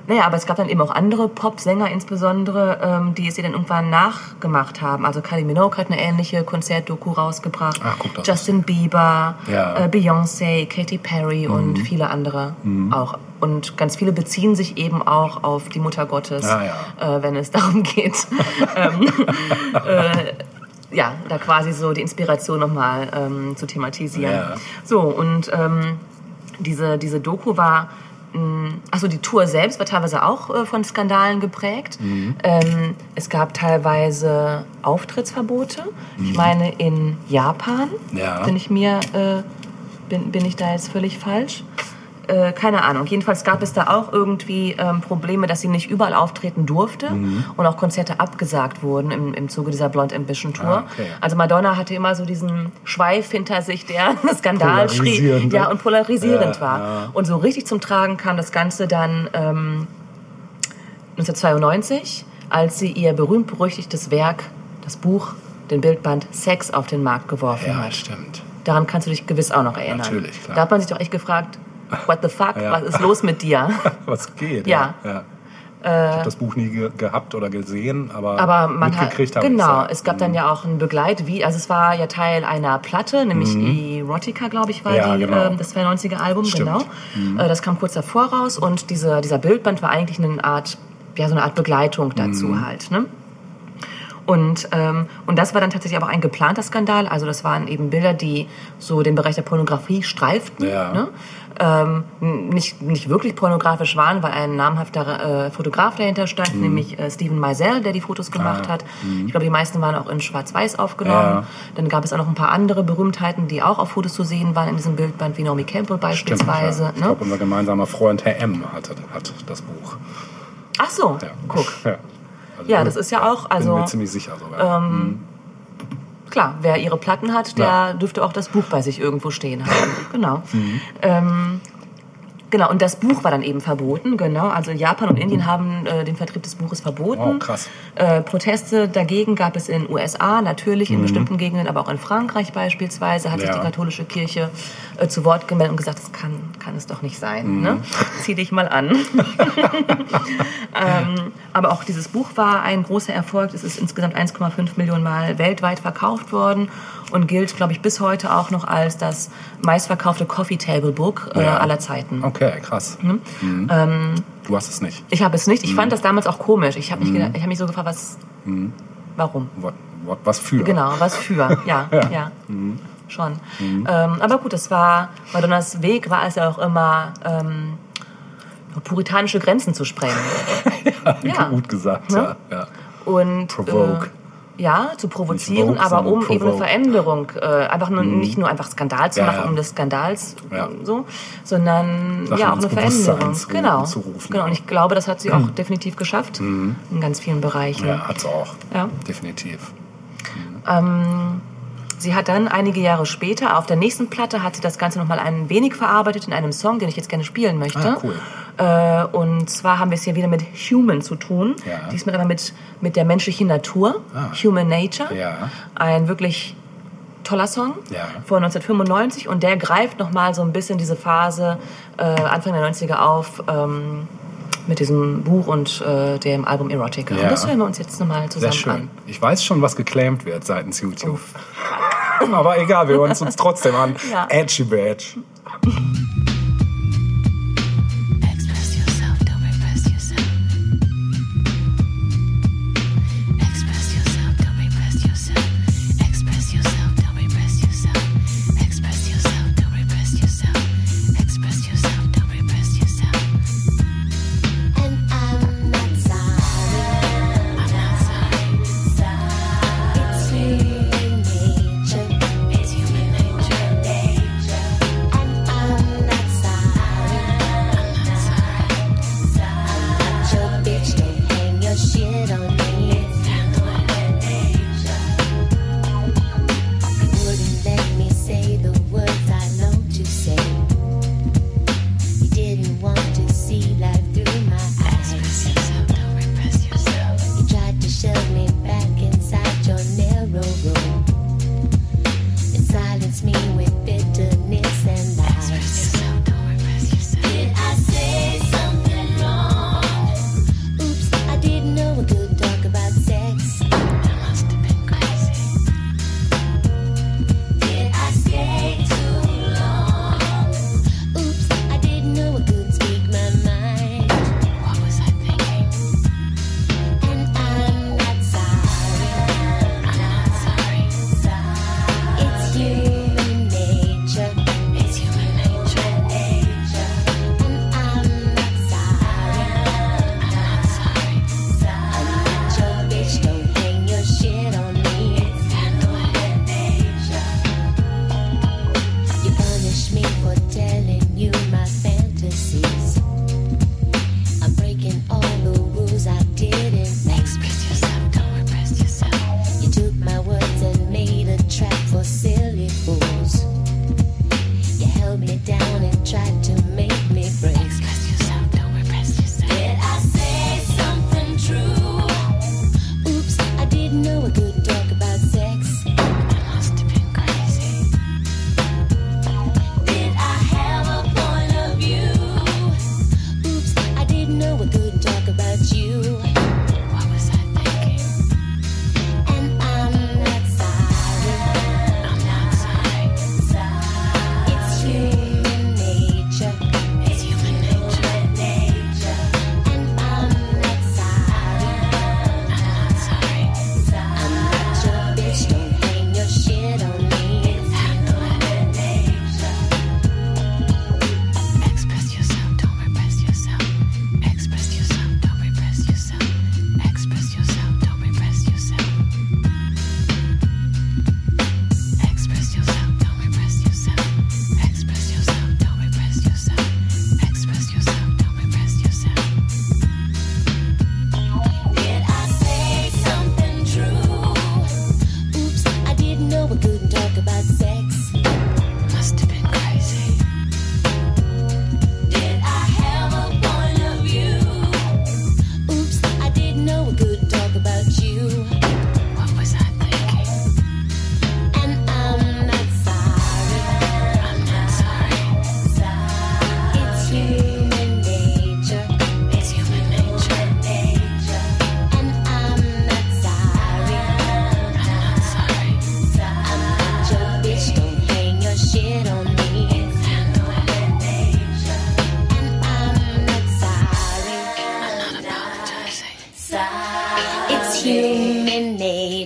naja, aber es gab dann eben auch andere Popsänger insbesondere, ähm, die es ihr dann irgendwann nachgemacht haben. Also Kylie Minogue hat eine ähnliche Konzertdoku rausgebracht. Ach, guck, das Justin Bieber, Ja. Mhm. äh, Beyoncé, Katy Perry und viele andere auch. Und ganz viele beziehen sich eben auch auf die Mutter Gottes, Ah, äh, wenn es [laughs] darum geht, ähm, [laughs] äh, ja, da quasi so die Inspiration nochmal ähm, zu thematisieren. Ja. So, und ähm, diese, diese Doku war, also die Tour selbst war teilweise auch äh, von Skandalen geprägt. Mhm. Ähm, es gab teilweise Auftrittsverbote. Ich meine in Japan Mhm. Ja. bin ich mir äh, bin, bin ich da jetzt völlig falsch. Äh, keine Ahnung. Jedenfalls gab es da auch irgendwie ähm, Probleme, dass sie nicht überall auftreten durfte Mhm. und auch Konzerte abgesagt wurden im, im Zuge dieser Blonde Ambition Tour. Ah, okay. Also Madonna hatte immer so diesen Schweif hinter sich, der [laughs] Skandal schrie ja, ne? und polarisierend Ja, war. ja. Und so richtig zum Tragen kam das Ganze dann ähm, 1992, als sie ihr berühmt-berüchtigtes Werk, das Buch, den Bildband Sex auf den Markt geworfen Ja, hat. stimmt. Daran kannst du dich gewiss auch noch erinnern. Natürlich, klar. Da hat man sich doch echt gefragt, what the fuck, Ja. was ist los mit dir? [laughs] Was geht? Ja. Äh, ja. Ich habe das Buch nie ge gehabt oder gesehen, aber, Aber man hat, mitgekriegt habe genau, es gab dann ja auch ein Begleit, wie, also es war ja Teil einer Platte, nämlich Erotica, glaube ich, war Mhm. Ja, die, genau. ähm, das 92er Album, Stimmt. genau. Äh, das kam kurz davor raus und diese, dieser Bildband war eigentlich eine Art, ja, so eine Art Begleitung dazu Mhm. halt, ne? Und, ähm, und das war dann tatsächlich aber auch ein geplanter Skandal. Also das waren eben Bilder, die so den Bereich der Pornografie streiften. Ja. Ne? Ähm, nicht, nicht wirklich pornografisch waren, weil ein namhafter äh, Fotograf dahinter stand, Mhm. nämlich äh, Steven Meisel, der die Fotos gemacht Ah, hat. Ich glaube, die meisten waren auch in Schwarz-Weiß aufgenommen. Ja. Dann gab es auch noch ein paar andere Berühmtheiten, die auch auf Fotos zu sehen waren in diesem Bildband, wie Naomi Campbell Stimmt, beispielsweise. ja. Ich ne? glaube, unser gemeinsamer Freund Herr M. hat, hat das Buch. Ach so, Ja. guck. Ja, also Ja, das ist ja auch, also, bin mir ziemlich sicher sogar. Klar, wer ihre Platten hat, der Ja. dürfte auch das Buch bei sich irgendwo stehen haben. [laughs] Genau. Mhm. Ähm, genau, und das Buch war dann eben verboten, genau. Also Japan und Indien haben äh, den Vertrieb des Buches verboten. Oh, krass. Äh, Proteste dagegen gab es in USA, natürlich Mhm. in bestimmten Gegenden, aber auch in Frankreich beispielsweise hat sich Ja. die katholische Kirche äh, zu Wort gemeldet und gesagt, das kann, kann es doch nicht sein. Mhm. Ne? [laughs] Zieh dich mal an. [laughs] ähm, aber auch dieses Buch war ein großer Erfolg. Es ist insgesamt 1,5 Millionen Mal weltweit verkauft worden und gilt, glaube ich, bis heute auch noch als das meistverkaufte Coffee Table Book äh, Ja. aller Zeiten. Okay, krass. Ne? Mhm. Ähm, du hast es nicht. Ich habe es nicht. Ich Mhm. fand das damals auch komisch. Ich habe mich, gedacht- ich hab mich so gefragt, was, warum? What, what, was für? Genau, was für. [laughs] Ja, ja. Schon. Ähm, aber gut, das war, Madonnas Weg war es ja auch immer, ähm, puritanische Grenzen zu sprengen. [laughs] ja. Gut gesagt, Ne? ja. ja. Und Provoke. Äh, ja, zu provozieren, aber um eben eine. Veränderung, äh, einfach nur, nicht nur einfach Skandal zu Ja, machen ja. um des Skandals, Ja. so, sondern Sachen ja auch eine Veränderung. Genau. zu rufen. genau. Und ich glaube, das hat sie auch definitiv geschafft in ganz vielen Bereichen. Ja, hat's auch. Ja. Definitiv. Sie hat dann einige Jahre später, auf der nächsten Platte, hat sie das Ganze nochmal ein wenig verarbeitet in einem Song, den ich jetzt gerne spielen möchte. Ah, cool. Äh, und zwar haben wir es hier wieder mit Human zu tun. Ja. Diesmal aber mit, mit der menschlichen Natur, Ah. Human Nature. Ja. Ein wirklich toller Song Ja. von 1995 und der greift nochmal so ein bisschen diese Phase äh, Anfang der 90er auf ähm, mit diesem Buch und äh, dem Album Erotica. Ja. Und das hören wir uns jetzt nochmal Sehr zusammen schön. an. Ich weiß schon, was geclaimed wird seitens YouTube. [laughs] Aber egal, wir hören es uns trotzdem an. Ja. Edgy Badge.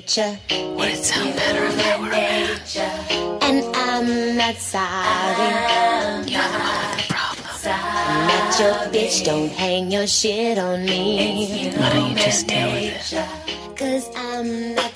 Nature. Would it sound better if I were a man? And I'm not sorry. You're the one with the problem. I'm not your bitch. Don't hang your shit on me. Why don't you just deal with it? Cause I'm not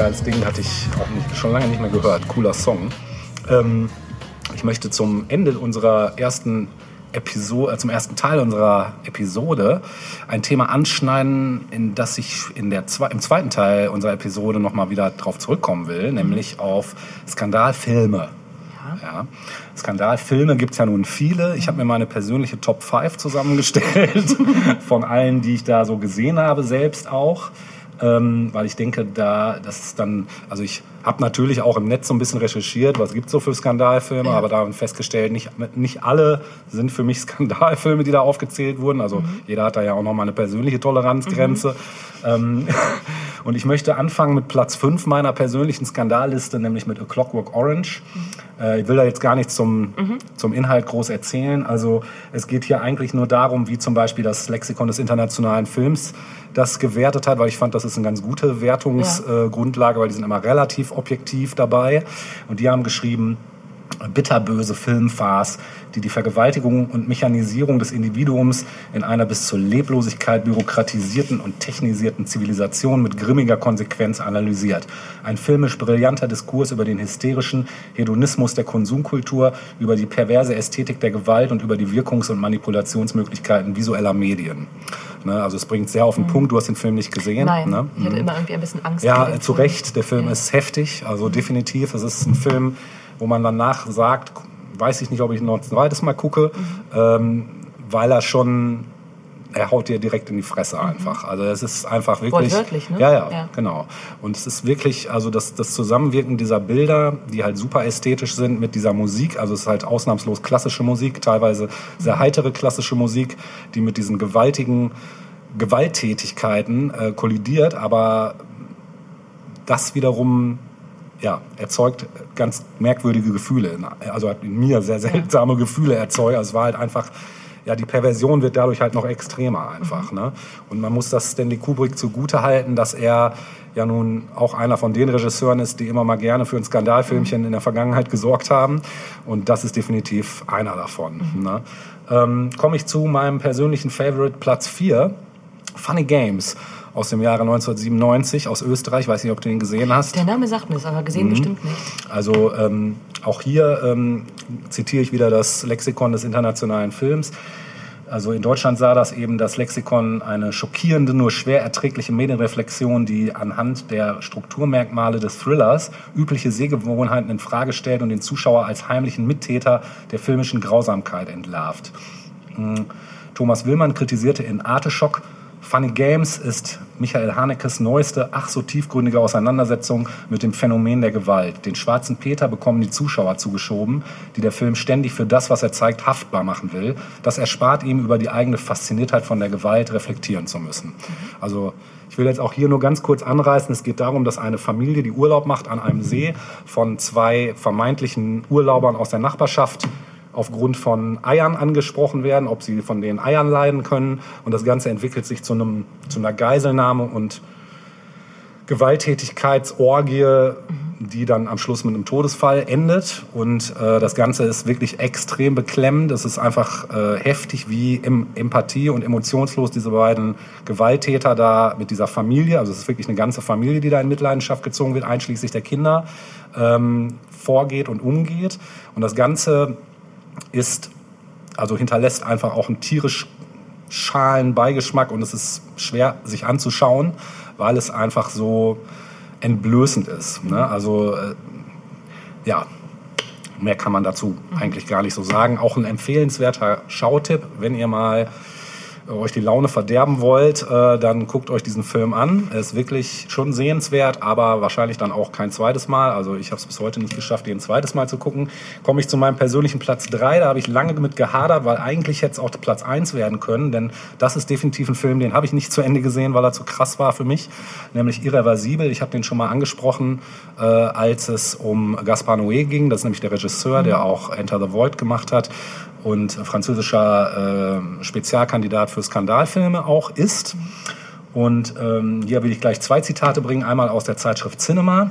Geiles Ding hatte ich auch nicht, schon lange nicht mehr gehört. Cooler Song. Ähm, ich möchte zum Ende unserer ersten Episode, äh, zum ersten Teil unserer Episode ein Thema anschneiden, in das ich in der im zweiten Teil unserer Episode nochmal wieder drauf zurückkommen will, nämlich auf Skandalfilme. Ja. Skandalfilme gibt es ja nun viele. Ich habe mir meine persönliche Top 5 zusammengestellt [laughs] von allen, die ich da so gesehen habe, selbst auch. Ähm, weil ich denke, da, das ist dann, also ich habe natürlich auch im Netz so ein bisschen recherchiert, was gibt's so für Skandalfilme, Ja. aber da festgestellt, nicht, nicht alle sind für mich [laughs] Skandalfilme, die da aufgezählt wurden. Also jeder hat da ja auch noch mal eine persönliche Toleranzgrenze. Ähm, [laughs] und ich möchte anfangen mit Platz 5 meiner persönlichen Skandalliste, nämlich mit A Clockwork Orange. Äh, ich will da jetzt gar nichts zum, zum Inhalt groß erzählen. Also es geht hier eigentlich nur darum, wie zum Beispiel das Lexikon des internationalen Films das gewertet hat, weil ich fand, das ist eine ganz gute Wertungsgrundlage, Grundlage, weil die sind immer relativ objektiv dabei. Und die haben geschrieben, bitterböse Filmfarce, die die Vergewaltigung und Mechanisierung des Individuums in einer bis zur Leblosigkeit bürokratisierten und technisierten Zivilisation mit grimmiger Konsequenz analysiert. Ein filmisch brillanter Diskurs über den hysterischen Hedonismus der Konsumkultur, über die perverse Ästhetik der Gewalt und über die Wirkungs- und Manipulationsmöglichkeiten visueller Medien. Ne, also es bringt sehr auf den Punkt, du hast den Film nicht gesehen. Nein, ne? ich hatte Mhm. immer irgendwie ein bisschen Angst. Ja, zu. Recht. Der Film Ja. ist heftig, also definitiv. Es ist ein Film, wo man danach sagt, weiß ich nicht, ob ich noch ein zweites Mal gucke, ähm, weil er schon, er haut dir direkt in die Fresse einfach. Also es ist einfach wirklich... Wortwörtlich, ne? Ja, ja, Ja. genau. Und es ist wirklich, also das, das Zusammenwirken dieser Bilder, die halt super ästhetisch sind mit dieser Musik, also es ist halt ausnahmslos klassische Musik, teilweise sehr heitere klassische Musik, die mit diesen gewaltigen Gewalttätigkeiten äh, kollidiert, aber das wiederum ja, erzeugt ganz merkwürdige Gefühle. Also hat in mir sehr seltsame Gefühle erzeugt. Also es war halt einfach, ja, die Perversion wird dadurch halt noch extremer einfach. Ne? Und man muss das Stanley Kubrick zugute halten, dass er ja nun auch einer von den Regisseuren ist, die immer mal gerne für ein Skandalfilmchen in der Vergangenheit gesorgt haben. Und das ist definitiv einer davon. Ne? Ähm, Komme ich zu meinem persönlichen Favorite Platz 4, Funny Games aus dem Jahre 1997 aus Österreich. Weiß nicht, ob du den gesehen hast. Der Name sagt mir das, aber gesehen Mhm. bestimmt nicht. Also ähm, auch hier ähm, zitiere ich wieder das Lexikon des internationalen Films. Also in Deutschland sah das eben das Lexikon eine schockierende, nur schwer erträgliche Medienreflexion, die anhand der Strukturmerkmale des Thrillers übliche Sehgewohnheiten in Frage stellt und den Zuschauer als heimlichen Mittäter der filmischen Grausamkeit entlarvt. Mm, Thomas Willmann kritisierte in Arteschock, Funny Games ist Michael Hanekes neueste, ach so tiefgründige Auseinandersetzung mit dem Phänomen der Gewalt. Den schwarzen Peter bekommen die Zuschauer zugeschoben, die der Film ständig für das, was er zeigt, haftbar machen will. Das erspart ihm, über die eigene Fasziniertheit von der Gewalt reflektieren zu müssen. Also ich will jetzt auch hier nur ganz kurz anreißen. Es geht darum, dass eine Familie, die Urlaub macht an einem See, von zwei vermeintlichen Urlaubern aus der Nachbarschaft aufgrund von Eiern angesprochen werden, ob sie von den Eiern leiden können. Und das Ganze entwickelt sich zu, einem, zu einer Geiselnahme und Gewalttätigkeitsorgie die dann am Schluss mit einem Todesfall endet. Und äh, das Ganze ist wirklich extrem beklemmend. Es ist einfach äh, heftig, wie im Empathie und emotionslos diese beiden Gewalttäter da mit dieser Familie, also es ist wirklich eine ganze Familie, die da in Mitleidenschaft gezogen wird, einschließlich der Kinder, ähm, vorgeht und umgeht. Und das Ganze ist, also hinterlässt einfach auch einen tierisch schalen Beigeschmack und es ist schwer sich anzuschauen, weil es einfach so entblößend ist. Ne? Also äh, ja, mehr kann man dazu eigentlich gar nicht so sagen. Auch ein empfehlenswerter Schautipp, wenn ihr mal euch die Laune verderben wollt, äh, dann guckt euch diesen Film an. Er ist wirklich schon sehenswert, aber wahrscheinlich dann auch kein zweites Mal. Also ich habe es bis heute nicht geschafft, den ein zweites Mal zu gucken. Komme ich zu meinem persönlichen Platz 3. Da habe ich lange mit gehadert, weil eigentlich hätte es auch Platz 1 werden können. Denn das ist definitiv ein Film, den habe ich nicht zu Ende gesehen, weil er zu krass war für mich. Nämlich Irreversibel. Ich habe den schon mal angesprochen, äh, als es um Gaspar Noé ging. Das ist nämlich der Regisseur, der auch Enter the Void gemacht hat und französischer äh, Spezialkandidat für Skandalfilme auch ist. Und ähm, hier will ich gleich zwei Zitate bringen. Einmal aus der Zeitschrift Cinema.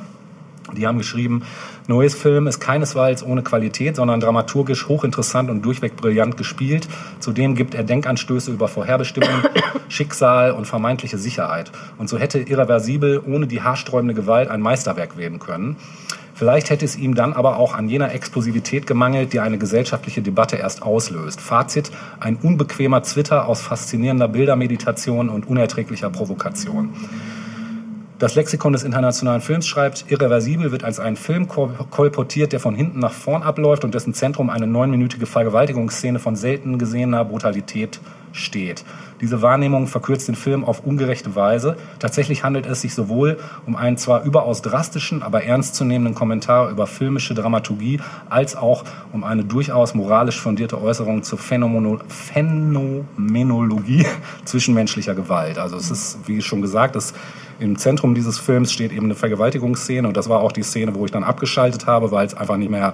Die haben geschrieben, Noés Film ist keinesfalls ohne Qualität, sondern dramaturgisch hochinteressant und durchweg brillant gespielt. Zudem gibt er Denkanstöße über Vorherbestimmung, [coughs] Schicksal und vermeintliche Sicherheit. Und so hätte Irreversibel ohne die haarsträubende Gewalt ein Meisterwerk werden können. Vielleicht hätte es ihm dann aber auch an jener Explosivität gemangelt, die eine gesellschaftliche Debatte erst auslöst. Fazit, ein unbequemer Twitter aus faszinierender Bildermeditation und unerträglicher Provokation. Das Lexikon des internationalen Films schreibt, Irreversibel wird als ein Film kol- kolportiert, der von hinten nach vorn abläuft und dessen Zentrum eine neunminütige Vergewaltigungsszene von selten gesehener Brutalität steht. Diese Wahrnehmung verkürzt den Film auf ungerechte Weise. Tatsächlich handelt es sich sowohl um einen zwar überaus drastischen, aber ernstzunehmenden Kommentar über filmische Dramaturgie, als auch um eine durchaus moralisch fundierte Äußerung zur Phänomeno Phänomenologie [laughs] zwischenmenschlicher Gewalt. Also es ist, wie schon gesagt, das im Zentrum dieses Films steht eben eine Vergewaltigungsszene und das war auch die Szene, wo ich dann abgeschaltet habe, weil es einfach nicht mehr,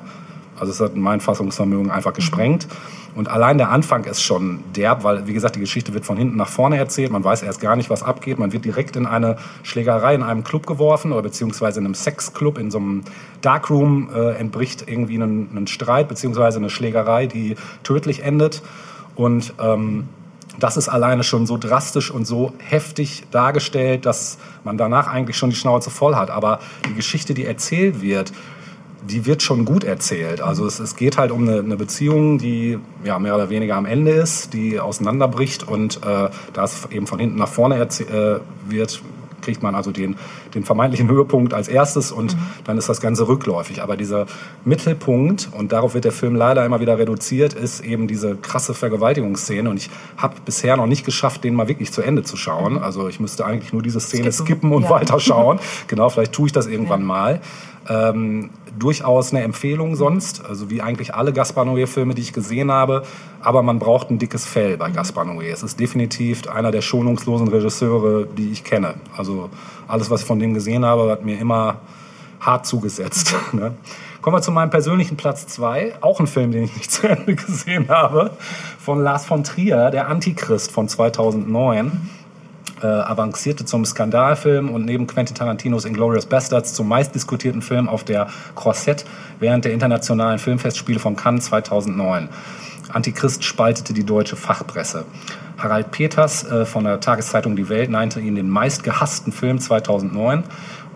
also es hat mein Fassungsvermögen einfach gesprengt. Und allein der Anfang ist schon derb, weil, wie gesagt, die Geschichte wird von hinten nach vorne erzählt. Man weiß erst gar nicht, was abgeht. Man wird direkt in eine Schlägerei in einem Club geworfen oder beziehungsweise in einem Sexclub, in so einem Darkroom äh, entbricht irgendwie ein, ein Streit beziehungsweise eine Schlägerei, die tödlich endet. Und ähm, das ist alleine schon so drastisch und so heftig dargestellt, dass man danach eigentlich schon die Schnauze voll hat. Aber die Geschichte, die erzählt wird, die wird schon gut erzählt. Also es, es geht halt um eine, eine Beziehung, die ja mehr oder weniger am Ende ist, die auseinanderbricht und äh, da es eben von hinten nach vorne äh, wird, kriegt man also den, den vermeintlichen Höhepunkt als erstes und dann ist das Ganze rückläufig. Aber dieser Mittelpunkt, und darauf wird der Film leider immer wieder reduziert, ist eben diese krasse Vergewaltigungsszene. Und ich habe bisher noch nicht geschafft, den mal wirklich zu Ende zu schauen. Also ich müsste eigentlich nur diese Szene Skippen. skippen und Ja. weiterschauen. [laughs] genau, vielleicht tue ich das irgendwann mal. Ähm, durchaus eine Empfehlung sonst, also wie eigentlich alle Gaspar Noé-Filme, die ich gesehen habe. Aber man braucht ein dickes Fell bei Gaspar Noé. Es ist definitiv einer der schonungslosen Regisseure, die ich kenne. Also alles, was ich von dem gesehen habe, hat mir immer hart zugesetzt. [laughs] Ne? Kommen wir zu meinem persönlichen Platz 2. Auch ein Film, den ich nicht [laughs] zu Ende gesehen habe. Von Lars von Trier, Der Antichrist von 2009 äh, avancierte zum Skandalfilm und neben Quentin Tarantinos Inglourious Bastards zum meistdiskutierten Film auf der Croisette während der internationalen Filmfestspiele von Cannes 2009. Antichrist spaltete die deutsche Fachpresse. Harald Peters äh, von der Tageszeitung Die Welt nannte ihn den meistgehassten Film 2009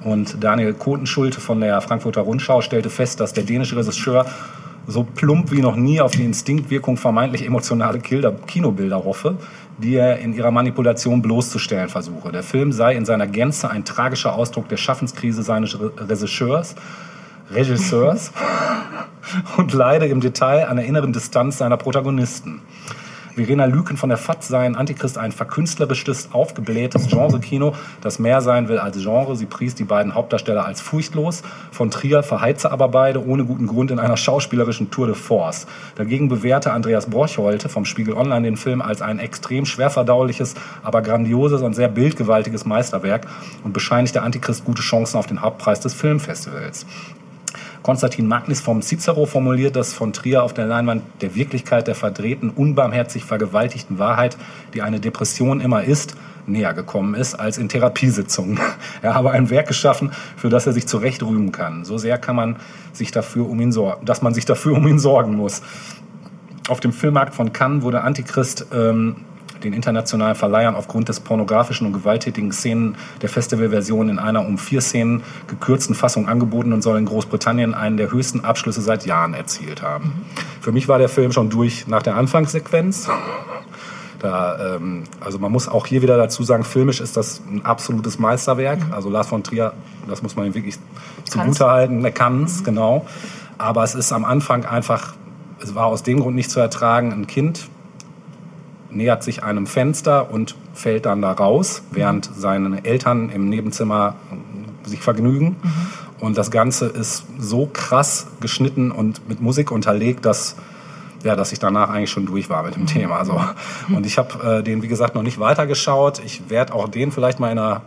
und Daniel Kotenschulte von der Frankfurter Rundschau stellte fest, dass der dänische Regisseur so plump wie noch nie auf die Instinktwirkung vermeintlich emotionale Kinobilder hoffe, die er in ihrer Manipulation bloßzustellen versuche. Der Film sei in seiner Gänze ein tragischer Ausdruck der Schaffenskrise seines Re Regisseurs, Regisseurs [laughs] und leide im Detail an der inneren Distanz seiner Protagonisten. Verena Lüken von der FAZ sei in Antichrist ein verkünstlerisches, aufgeblähtes Genre-Kino, das mehr sein will als Genre. Sie pries die beiden Hauptdarsteller als furchtlos. Von Trier verheize aber beide ohne guten Grund in einer schauspielerischen Tour de Force. Dagegen bewährte Andreas Borchholte vom Spiegel Online den Film als ein extrem schwer verdauliches, aber grandioses und sehr bildgewaltiges Meisterwerk und bescheinigte Antichrist gute Chancen auf den Hauptpreis des Filmfestivals. Konstantin Magnis vom Cicero formuliert das von Trier auf der Leinwand der Wirklichkeit der verdrehten, unbarmherzig vergewaltigten Wahrheit, die eine Depression immer ist, näher gekommen ist als in Therapiesitzungen. [laughs] Er habe ein Werk geschaffen, für das er sich zurecht rühmen kann. So sehr kann man sich dafür um ihn sorgen, dass man sich dafür um ihn sorgen muss. Auf dem Filmmarkt von Cannes wurde Antichrist ähm, den internationalen Verleihern aufgrund des pornografischen und gewalttätigen Szenen der Festivalversion in einer um vier Szenen gekürzten Fassung angeboten und soll in Großbritannien einen der höchsten Abschlüsse seit Jahren erzielt haben. Für mich war der Film schon durch nach der Anfangssequenz. [laughs] Da, ähm, also man muss auch hier wieder dazu sagen, filmisch ist das ein absolutes Meisterwerk. Also Lars von Trier, das muss man ihm wirklich zugutehalten. Er kann es, genau. Aber es ist am Anfang einfach, es war aus dem Grund nicht zu ertragen, ein Kind nähert sich einem Fenster und fällt dann da raus, während seine Eltern im Nebenzimmer äh, sich vergnügen. Und das Ganze ist so krass geschnitten und mit Musik unterlegt, dass ja, dass ich danach eigentlich schon durch war mit dem Thema. Also, und ich habe äh, den, wie gesagt, noch nicht weitergeschaut. Ich werde auch den vielleicht mal in einer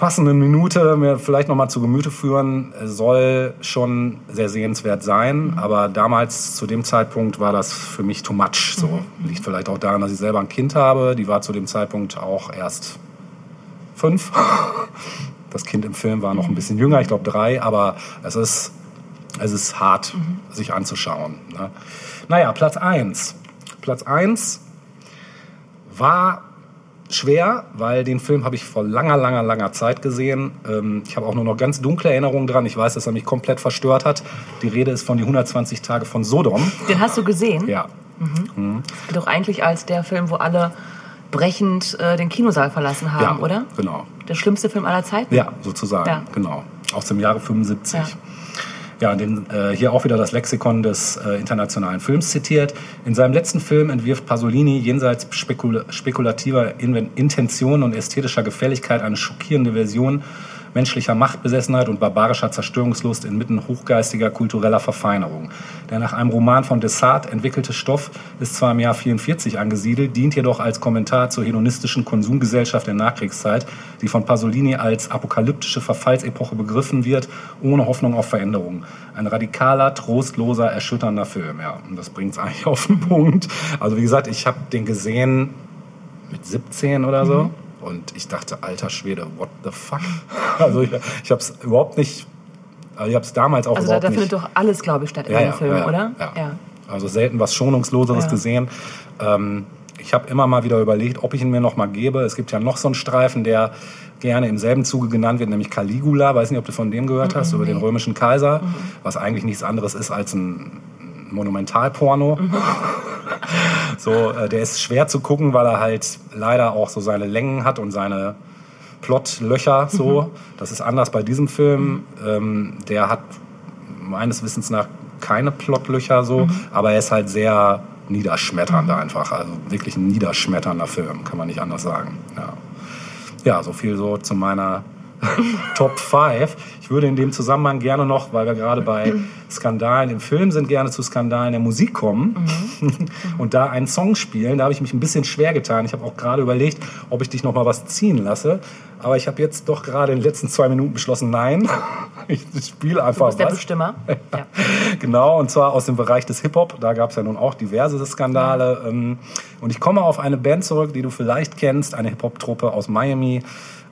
passenden Minute mir vielleicht noch mal zu Gemüte führen. Soll schon sehr sehenswert sein, aber damals zu dem Zeitpunkt war das für mich too much. So liegt vielleicht auch daran, dass ich selber ein Kind habe. Die war zu dem Zeitpunkt auch erst fünf. [laughs] Das Kind im Film war noch ein bisschen jünger, ich glaube drei, aber es ist, es ist hart, sich anzuschauen. Ne? Naja, Platz eins. Platz eins war schwer, weil den Film habe ich vor langer, langer, langer Zeit gesehen. Ähm, ich habe auch nur noch ganz dunkle Erinnerungen dran. Ich weiß, dass er mich komplett verstört hat. Die Rede ist von die 120 Tage von Sodom. Den hast du gesehen? Ja, Doch eigentlich als der Film, wo alle brechend äh, den Kinosaal verlassen haben, ja, oder? genau. Der schlimmste Film aller Zeiten? Ja, sozusagen, Ja. genau. Aus dem Jahre 75. Ja. Ja, den, äh, hier auch wieder das Lexikon des äh, internationalen Films zitiert. In seinem letzten Film entwirft Pasolini jenseits spekula spekulativer Intention und ästhetischer Gefälligkeit eine schockierende Version menschlicher Machtbesessenheit und barbarischer Zerstörungslust inmitten hochgeistiger kultureller Verfeinerung. Der nach einem Roman von Dessart entwickelte Stoff ist zwar im Jahr 44 angesiedelt, dient jedoch als Kommentar zur hedonistischen Konsumgesellschaft der Nachkriegszeit, die von Pasolini als apokalyptische Verfallsepoche begriffen wird, ohne Hoffnung auf Veränderung. Ein radikaler, trostloser, erschütternder Film. Ja, und das bringt es eigentlich [laughs] auf den Punkt. Also wie gesagt, ich habe den gesehen mit 17 oder so. Und ich dachte, alter Schwede, what the fuck? [laughs] Also ich, ich habe es überhaupt nicht, also ich habe es damals auch Also da, überhaupt da nicht. findet doch alles, glaube ich, statt in dem Film, ja, oder? Ja. Also selten was Schonungsloseres Ja. gesehen. Ähm, ich habe immer mal wieder überlegt, ob ich ihn mir noch mal gebe. Es gibt ja noch so einen Streifen, der gerne im selben Zuge genannt wird, nämlich Caligula. Weiß nicht, ob du von dem gehört hast, über den römischen Kaiser, was eigentlich nichts anderes ist als ein Monumentalporno. So, äh, der ist schwer zu gucken, weil er halt leider auch so seine Längen hat und seine Plotlöcher so. Das ist anders bei diesem Film. Ähm, der hat meines Wissens nach keine Plotlöcher so, aber er ist halt sehr niederschmetternd einfach. Also wirklich ein niederschmetternder Film, kann man nicht anders sagen. Ja, ja so viel so zu meiner [laughs] Top 5. Ich würde in dem Zusammenhang gerne noch, weil wir gerade bei Skandalen im Film sind, gerne zu Skandalen der Musik kommen [laughs] und da einen Song spielen. Da habe ich mich ein bisschen schwer getan. Ich habe auch gerade überlegt, ob ich dich noch mal was ziehen lasse. Aber ich habe jetzt doch gerade in den letzten zwei Minuten beschlossen, nein. [laughs] Ich spiele Du einfach bist der was. Bestimmer. Ja. Genau, und zwar aus dem Bereich des Hip-Hop. Da gab es ja nun auch diverse Skandale. Ähm, Und ich komme auf eine Band zurück, die du vielleicht kennst, eine Hip-Hop-Truppe aus Miami.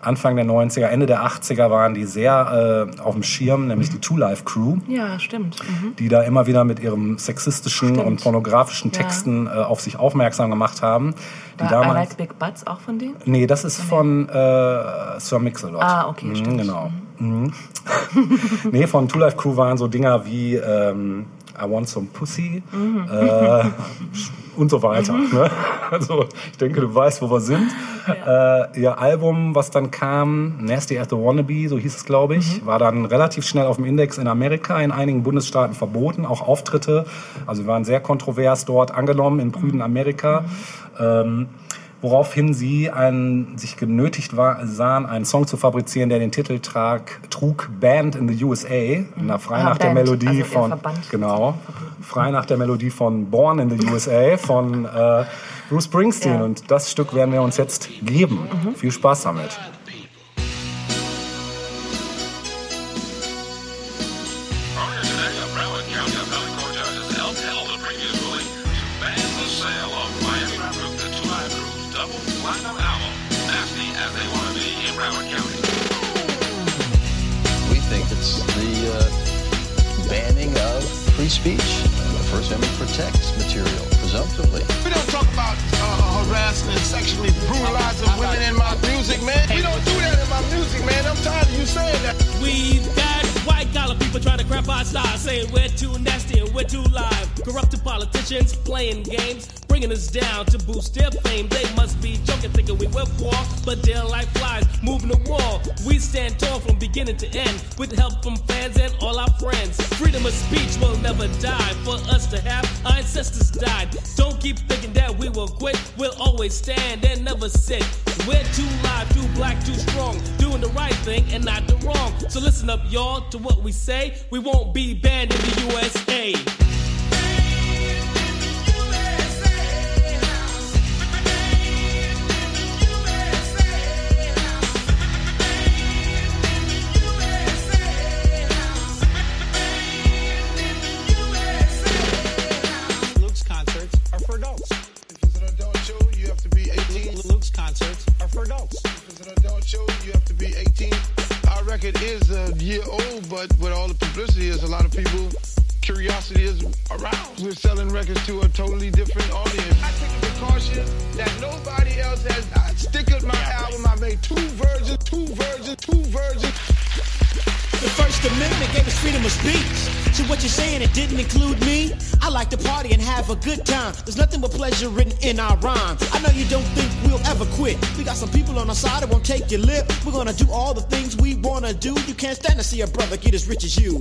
Anfang der 90er, Ende der 80er waren die sehr äh, auf dem Schirm, nämlich die Two Life Crew, ja, stimmt. Mhm. die da immer wieder mit ihrem sexistischen Stimmt. und pornografischen Ja. Texten äh, auf sich aufmerksam gemacht haben. Die War I damals, Like Big Butts auch von denen? Nee, das ist von äh, Sir Mix-a-Lot. Ah, okay, Mhm, stimmt. Genau. Mhm. [laughs] nee, von Two Life Crew waren so Dinger wie ähm, I Want Some Pussy Mhm. äh, und so weiter. Ne? Also ich denke, du weißt, wo wir sind. Äh, ihr Album, was dann kam, Nasty as the Wannabe, so hieß es, glaube ich, Mhm. war dann relativ schnell auf dem Index in Amerika, in einigen Bundesstaaten verboten, auch Auftritte. Also wir waren sehr kontrovers dort angenommen in prüden Amerika. Ähm, woraufhin sie einen, sich genötigt war, sahen, einen Song zu fabrizieren, der den Titel trag, trug Band in the USA, na, frei Ah, nach der Band, Melodie also von Verband. genau, frei nach der Melodie von Born in the USA von äh, Bruce Springsteen Ja. und das Stück werden wir uns jetzt geben. Viel Spaß damit. Free speech. The First Amendment protects material, presumptively. We don't talk about uh, harassing and sexually brutalizing women in my music, man. We don't do that in my music, man. I'm tired of you saying that. We've got white collar people trying to crap our style, saying we're too nasty and we're too live. Corrupted politicians playing games, bringing us down to boost their fame. They must be joking, thinking we were poor, but they're like flies moving the wall. We stand tall from beginning to end, with help from fans and all our friends. Freedom of speech will never die. For us to have, our ancestors died. Don't keep thinking that we will quit. We'll always stand and never sit. We're too live, too black, too strong, doing the right thing and not the wrong. So listen up, y'all, to what we say. We won't be banned in the USA. Record is a year old, but with all the publicity, is a lot of people. Curiosity is aroused. We're selling records to a totally different audience. I take a precaution that nobody else has. I stick at my album. I made two versions, two versions, two versions. The First Amendment gave us freedom of speech. So what you're saying, it didn't include me? I like to party and have a good time. There's nothing but pleasure written in our rhymes. I know you don't think we'll ever quit. We got some people on our side that won't take your lip. We're gonna do all the things we wanna do. You can't stand to see a brother get as rich as you.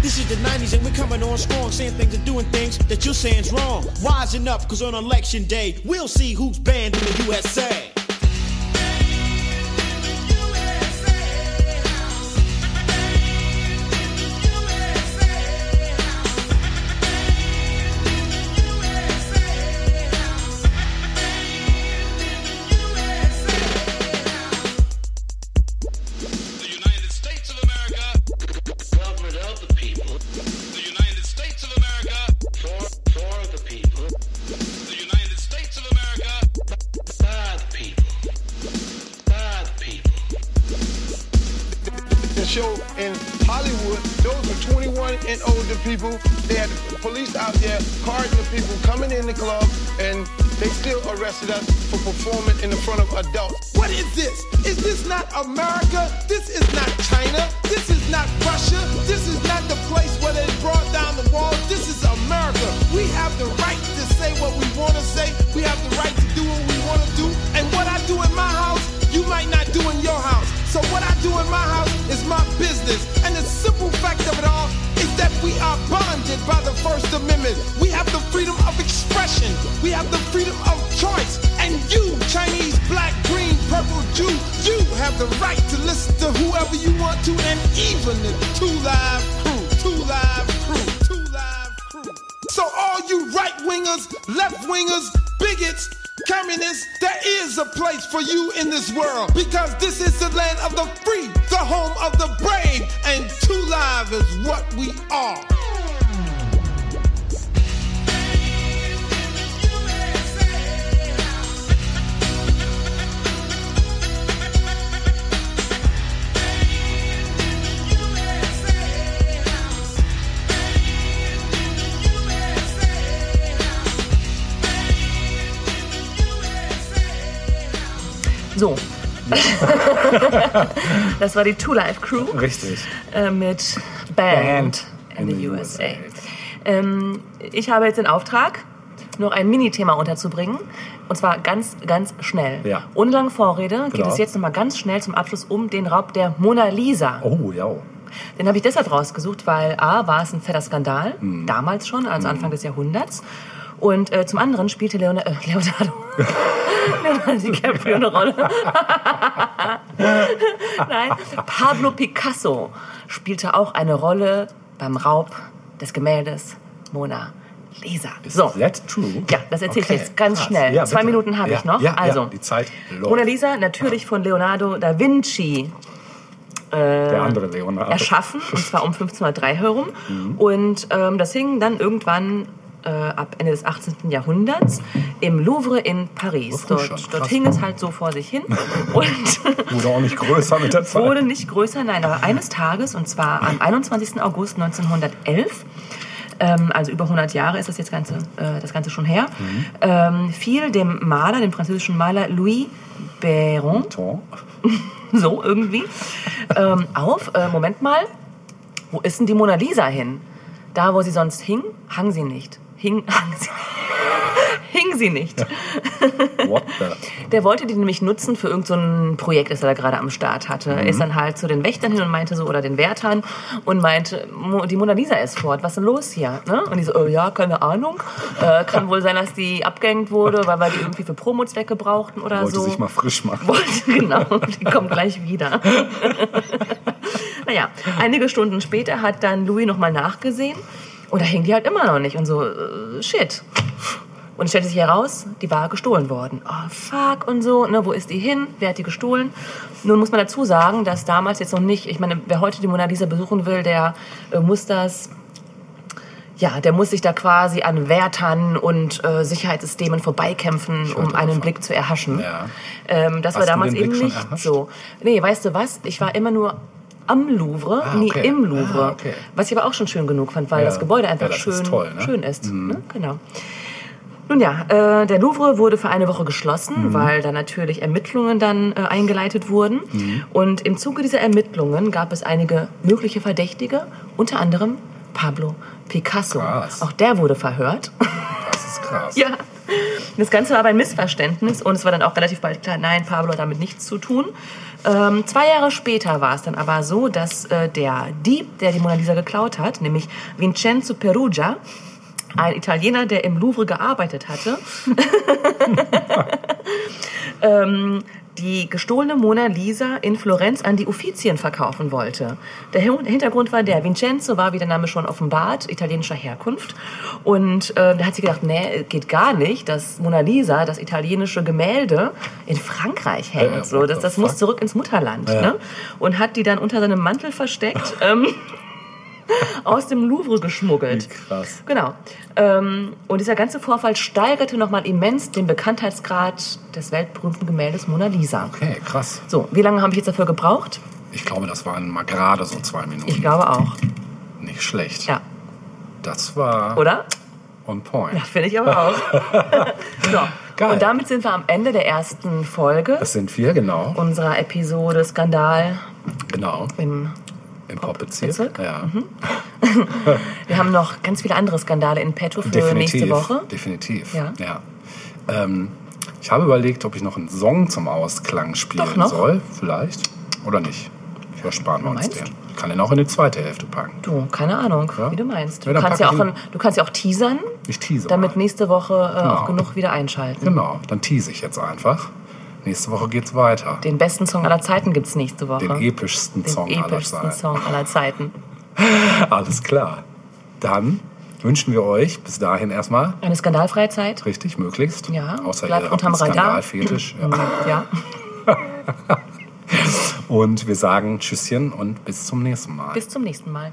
This is the 90s and we're coming on strong, saying things and doing things that you're saying's wrong. Rising up, cause on election day, we'll see who's banned in the USA. We have the freedom of choice. And you, Chinese, black, green, purple, Jew, you have the right to listen to whoever you want to and even the Two Live crew. Two Live crew. Two Live crew. So all you right wingers, left wingers, bigots, communists, there is a place for you in this world because this is the land of the free, the home of the brave, and Two Live is what we are. So. [laughs] das war die Two Life Crew Richtig. äh, mit Band in the USA. Ähm, ich habe jetzt den Auftrag, noch ein Mini-Thema unterzubringen. Und zwar ganz, ganz schnell. Ja. Ohne lange Vorrede geht Genau. es jetzt nochmal ganz schnell zum Abschluss um den Raub der Mona Lisa. Oh, ja. Den habe ich deshalb rausgesucht, weil A, war es ein fetter Skandal, Mhm. damals schon, also Anfang des Jahrhunderts. Und äh, zum anderen spielte Leona äh, Leonardo, [laughs] Leonardo DiCaprio eine Rolle. [laughs] Nein, Pablo Picasso spielte auch eine Rolle beim Raub des Gemäldes Mona Lisa. So. That true? Ja, das erzähle Okay, ich jetzt ganz krass. schnell. Ja, Zwei. Minuten habe Ja, ich noch. ja, also, die Zeit läuft. Mona Lisa, natürlich von Leonardo da Vinci Der andere Leonardo. erschaffen, und zwar um [laughs] 1503 herum. Und ähm, das hing dann irgendwann äh, ab Ende des 18. Jahrhunderts im Louvre in Paris. Dort, schon, dort hing es halt so vor sich hin [laughs] und [laughs] Wurde auch nicht größer mit der [laughs] Zeit. wurde nicht größer, nein, aber eines Tages, und zwar am 21. August 1911, ähm, also über 100 Jahre ist das jetzt Ganze, äh, das Ganze schon her, Mhm. ähm, fiel dem Maler, dem französischen Maler Louis Béron, so irgendwie, ähm, auf, äh, Moment mal, wo ist denn die Mona Lisa hin? Da, wo sie sonst hing, hang sie nicht. Hing, [laughs] hing sie nicht. [laughs] What the? Der wollte die nämlich nutzen für irgendein so Projekt, das er da gerade am Start hatte. Er ist dann halt zu den Wächtern hin und meinte so, oder den Wärtern und meinte, die Mona Lisa ist fort, was ist denn los hier? Ne? Und die so, äh, ja, keine Ahnung. Äh, kann wohl sein, dass die abgehängt wurde, weil wir die irgendwie für Promozwecke brauchten oder Wollte so. sich mal frisch machen. Wollte, genau, die kommt gleich wieder. [laughs] naja, einige Stunden später hat dann Louis nochmal nachgesehen und da hing die halt immer noch nicht und so, äh, shit. Und es stellte sich heraus, die war gestohlen worden. Oh, fuck und so, ne, wo ist die hin? Wer hat die gestohlen? Nun muss man dazu sagen, dass damals jetzt noch nicht, ich meine, wer heute die Mona Lisa besuchen will, der äh, muss das ja, der muss sich da quasi an Wärtern und äh, Sicherheitssystemen vorbeikämpfen, um einen Blick zu erhaschen. Ja. Ähm, das Hast war damals eben nicht erhascht? so. Nee, weißt du was? Ich war immer nur am Louvre, Ah, nie okay. im Louvre. Ah, okay. Was ich aber auch schon schön genug fand, weil Ja. das Gebäude einfach Ja, das schön, ist toll, ne? schön ist. Ne? Genau. Nun ja, äh, der Louvre wurde für eine Woche geschlossen, Mhm. weil da natürlich Ermittlungen dann äh, eingeleitet wurden. Mhm. Und im Zuge dieser Ermittlungen gab es einige mögliche Verdächtige, unter anderem Pablo Picasso. Krass. Auch der wurde verhört. Das ist krass. [laughs] ja. Das Ganze war aber ein Missverständnis und es war dann auch relativ bald klar, nein, Pablo hat damit nichts zu tun. Ähm, zwei Jahre später war es dann aber so, dass äh, der Dieb, der die Mona Lisa geklaut hat, nämlich Vincenzo Perugia, ein Italiener, der im Louvre gearbeitet hatte, [laughs] [laughs] ähm, die gestohlene Mona Lisa in Florenz an die Uffizien verkaufen wollte. Der Hin- Hintergrund war der, Vincenzo war, wie der Name schon offenbart, italienischer Herkunft. Und äh, da hat sie gedacht, nee, geht gar nicht, dass Mona Lisa, das italienische Gemälde, in Frankreich hängt. Ja, so, das, das muss zurück ins Mutterland. Ja. Ne? Und hat die dann unter seinem Mantel versteckt. [laughs] Ähm, [laughs] aus dem Louvre geschmuggelt. Krass. Genau. Ähm, und dieser ganze Vorfall steigerte nochmal immens den Bekanntheitsgrad des weltberühmten Gemäldes Mona Lisa. Okay, krass. So, wie lange habe ich jetzt dafür gebraucht? Ich glaube, das waren mal gerade so zwei Minuten. Ich glaube auch. Nicht schlecht. Ja. Das war Oder? on point. Ja, finde ich aber auch. [laughs] so. Geil. Und damit sind wir am Ende der ersten Folge Das sind wir, genau. unserer Episode Skandal Genau. im Im Popbezirk. Bezirk? Ja. [laughs] Wir haben noch ganz viele andere Skandale in petto für Definitiv. nächste Woche. Definitiv. Ja. ja. Ähm, ich habe überlegt, ob ich noch einen Song zum Ausklang spielen soll. Vielleicht. Oder nicht. Versparen wir uns den. Ich kann den auch in die zweite Hälfte packen. Du, keine Ahnung, Ja? wie du meinst. Ja, Du dann kannst, ja auch ein, du kannst ja auch teasern, Ich tease damit mal. nächste Woche äh, Genau. auch genug wieder einschalten. Genau, dann tease ich jetzt einfach. Nächste Woche geht's weiter. Den besten Song aller Zeiten gibt es nächste Woche. Den epischsten Den Song aller epischsten Zeiten. Song aller Zeiten. [laughs] Alles klar. Dann wünschen wir euch bis dahin erstmal Eine skandalfreie Zeit. richtig möglichst. Ja, Außer bleibt ihr habt unterm Radar. Skandalfetisch. Ja. Ja, [laughs] Und wir sagen Tschüsschen und bis zum nächsten Mal. bis zum nächsten Mal.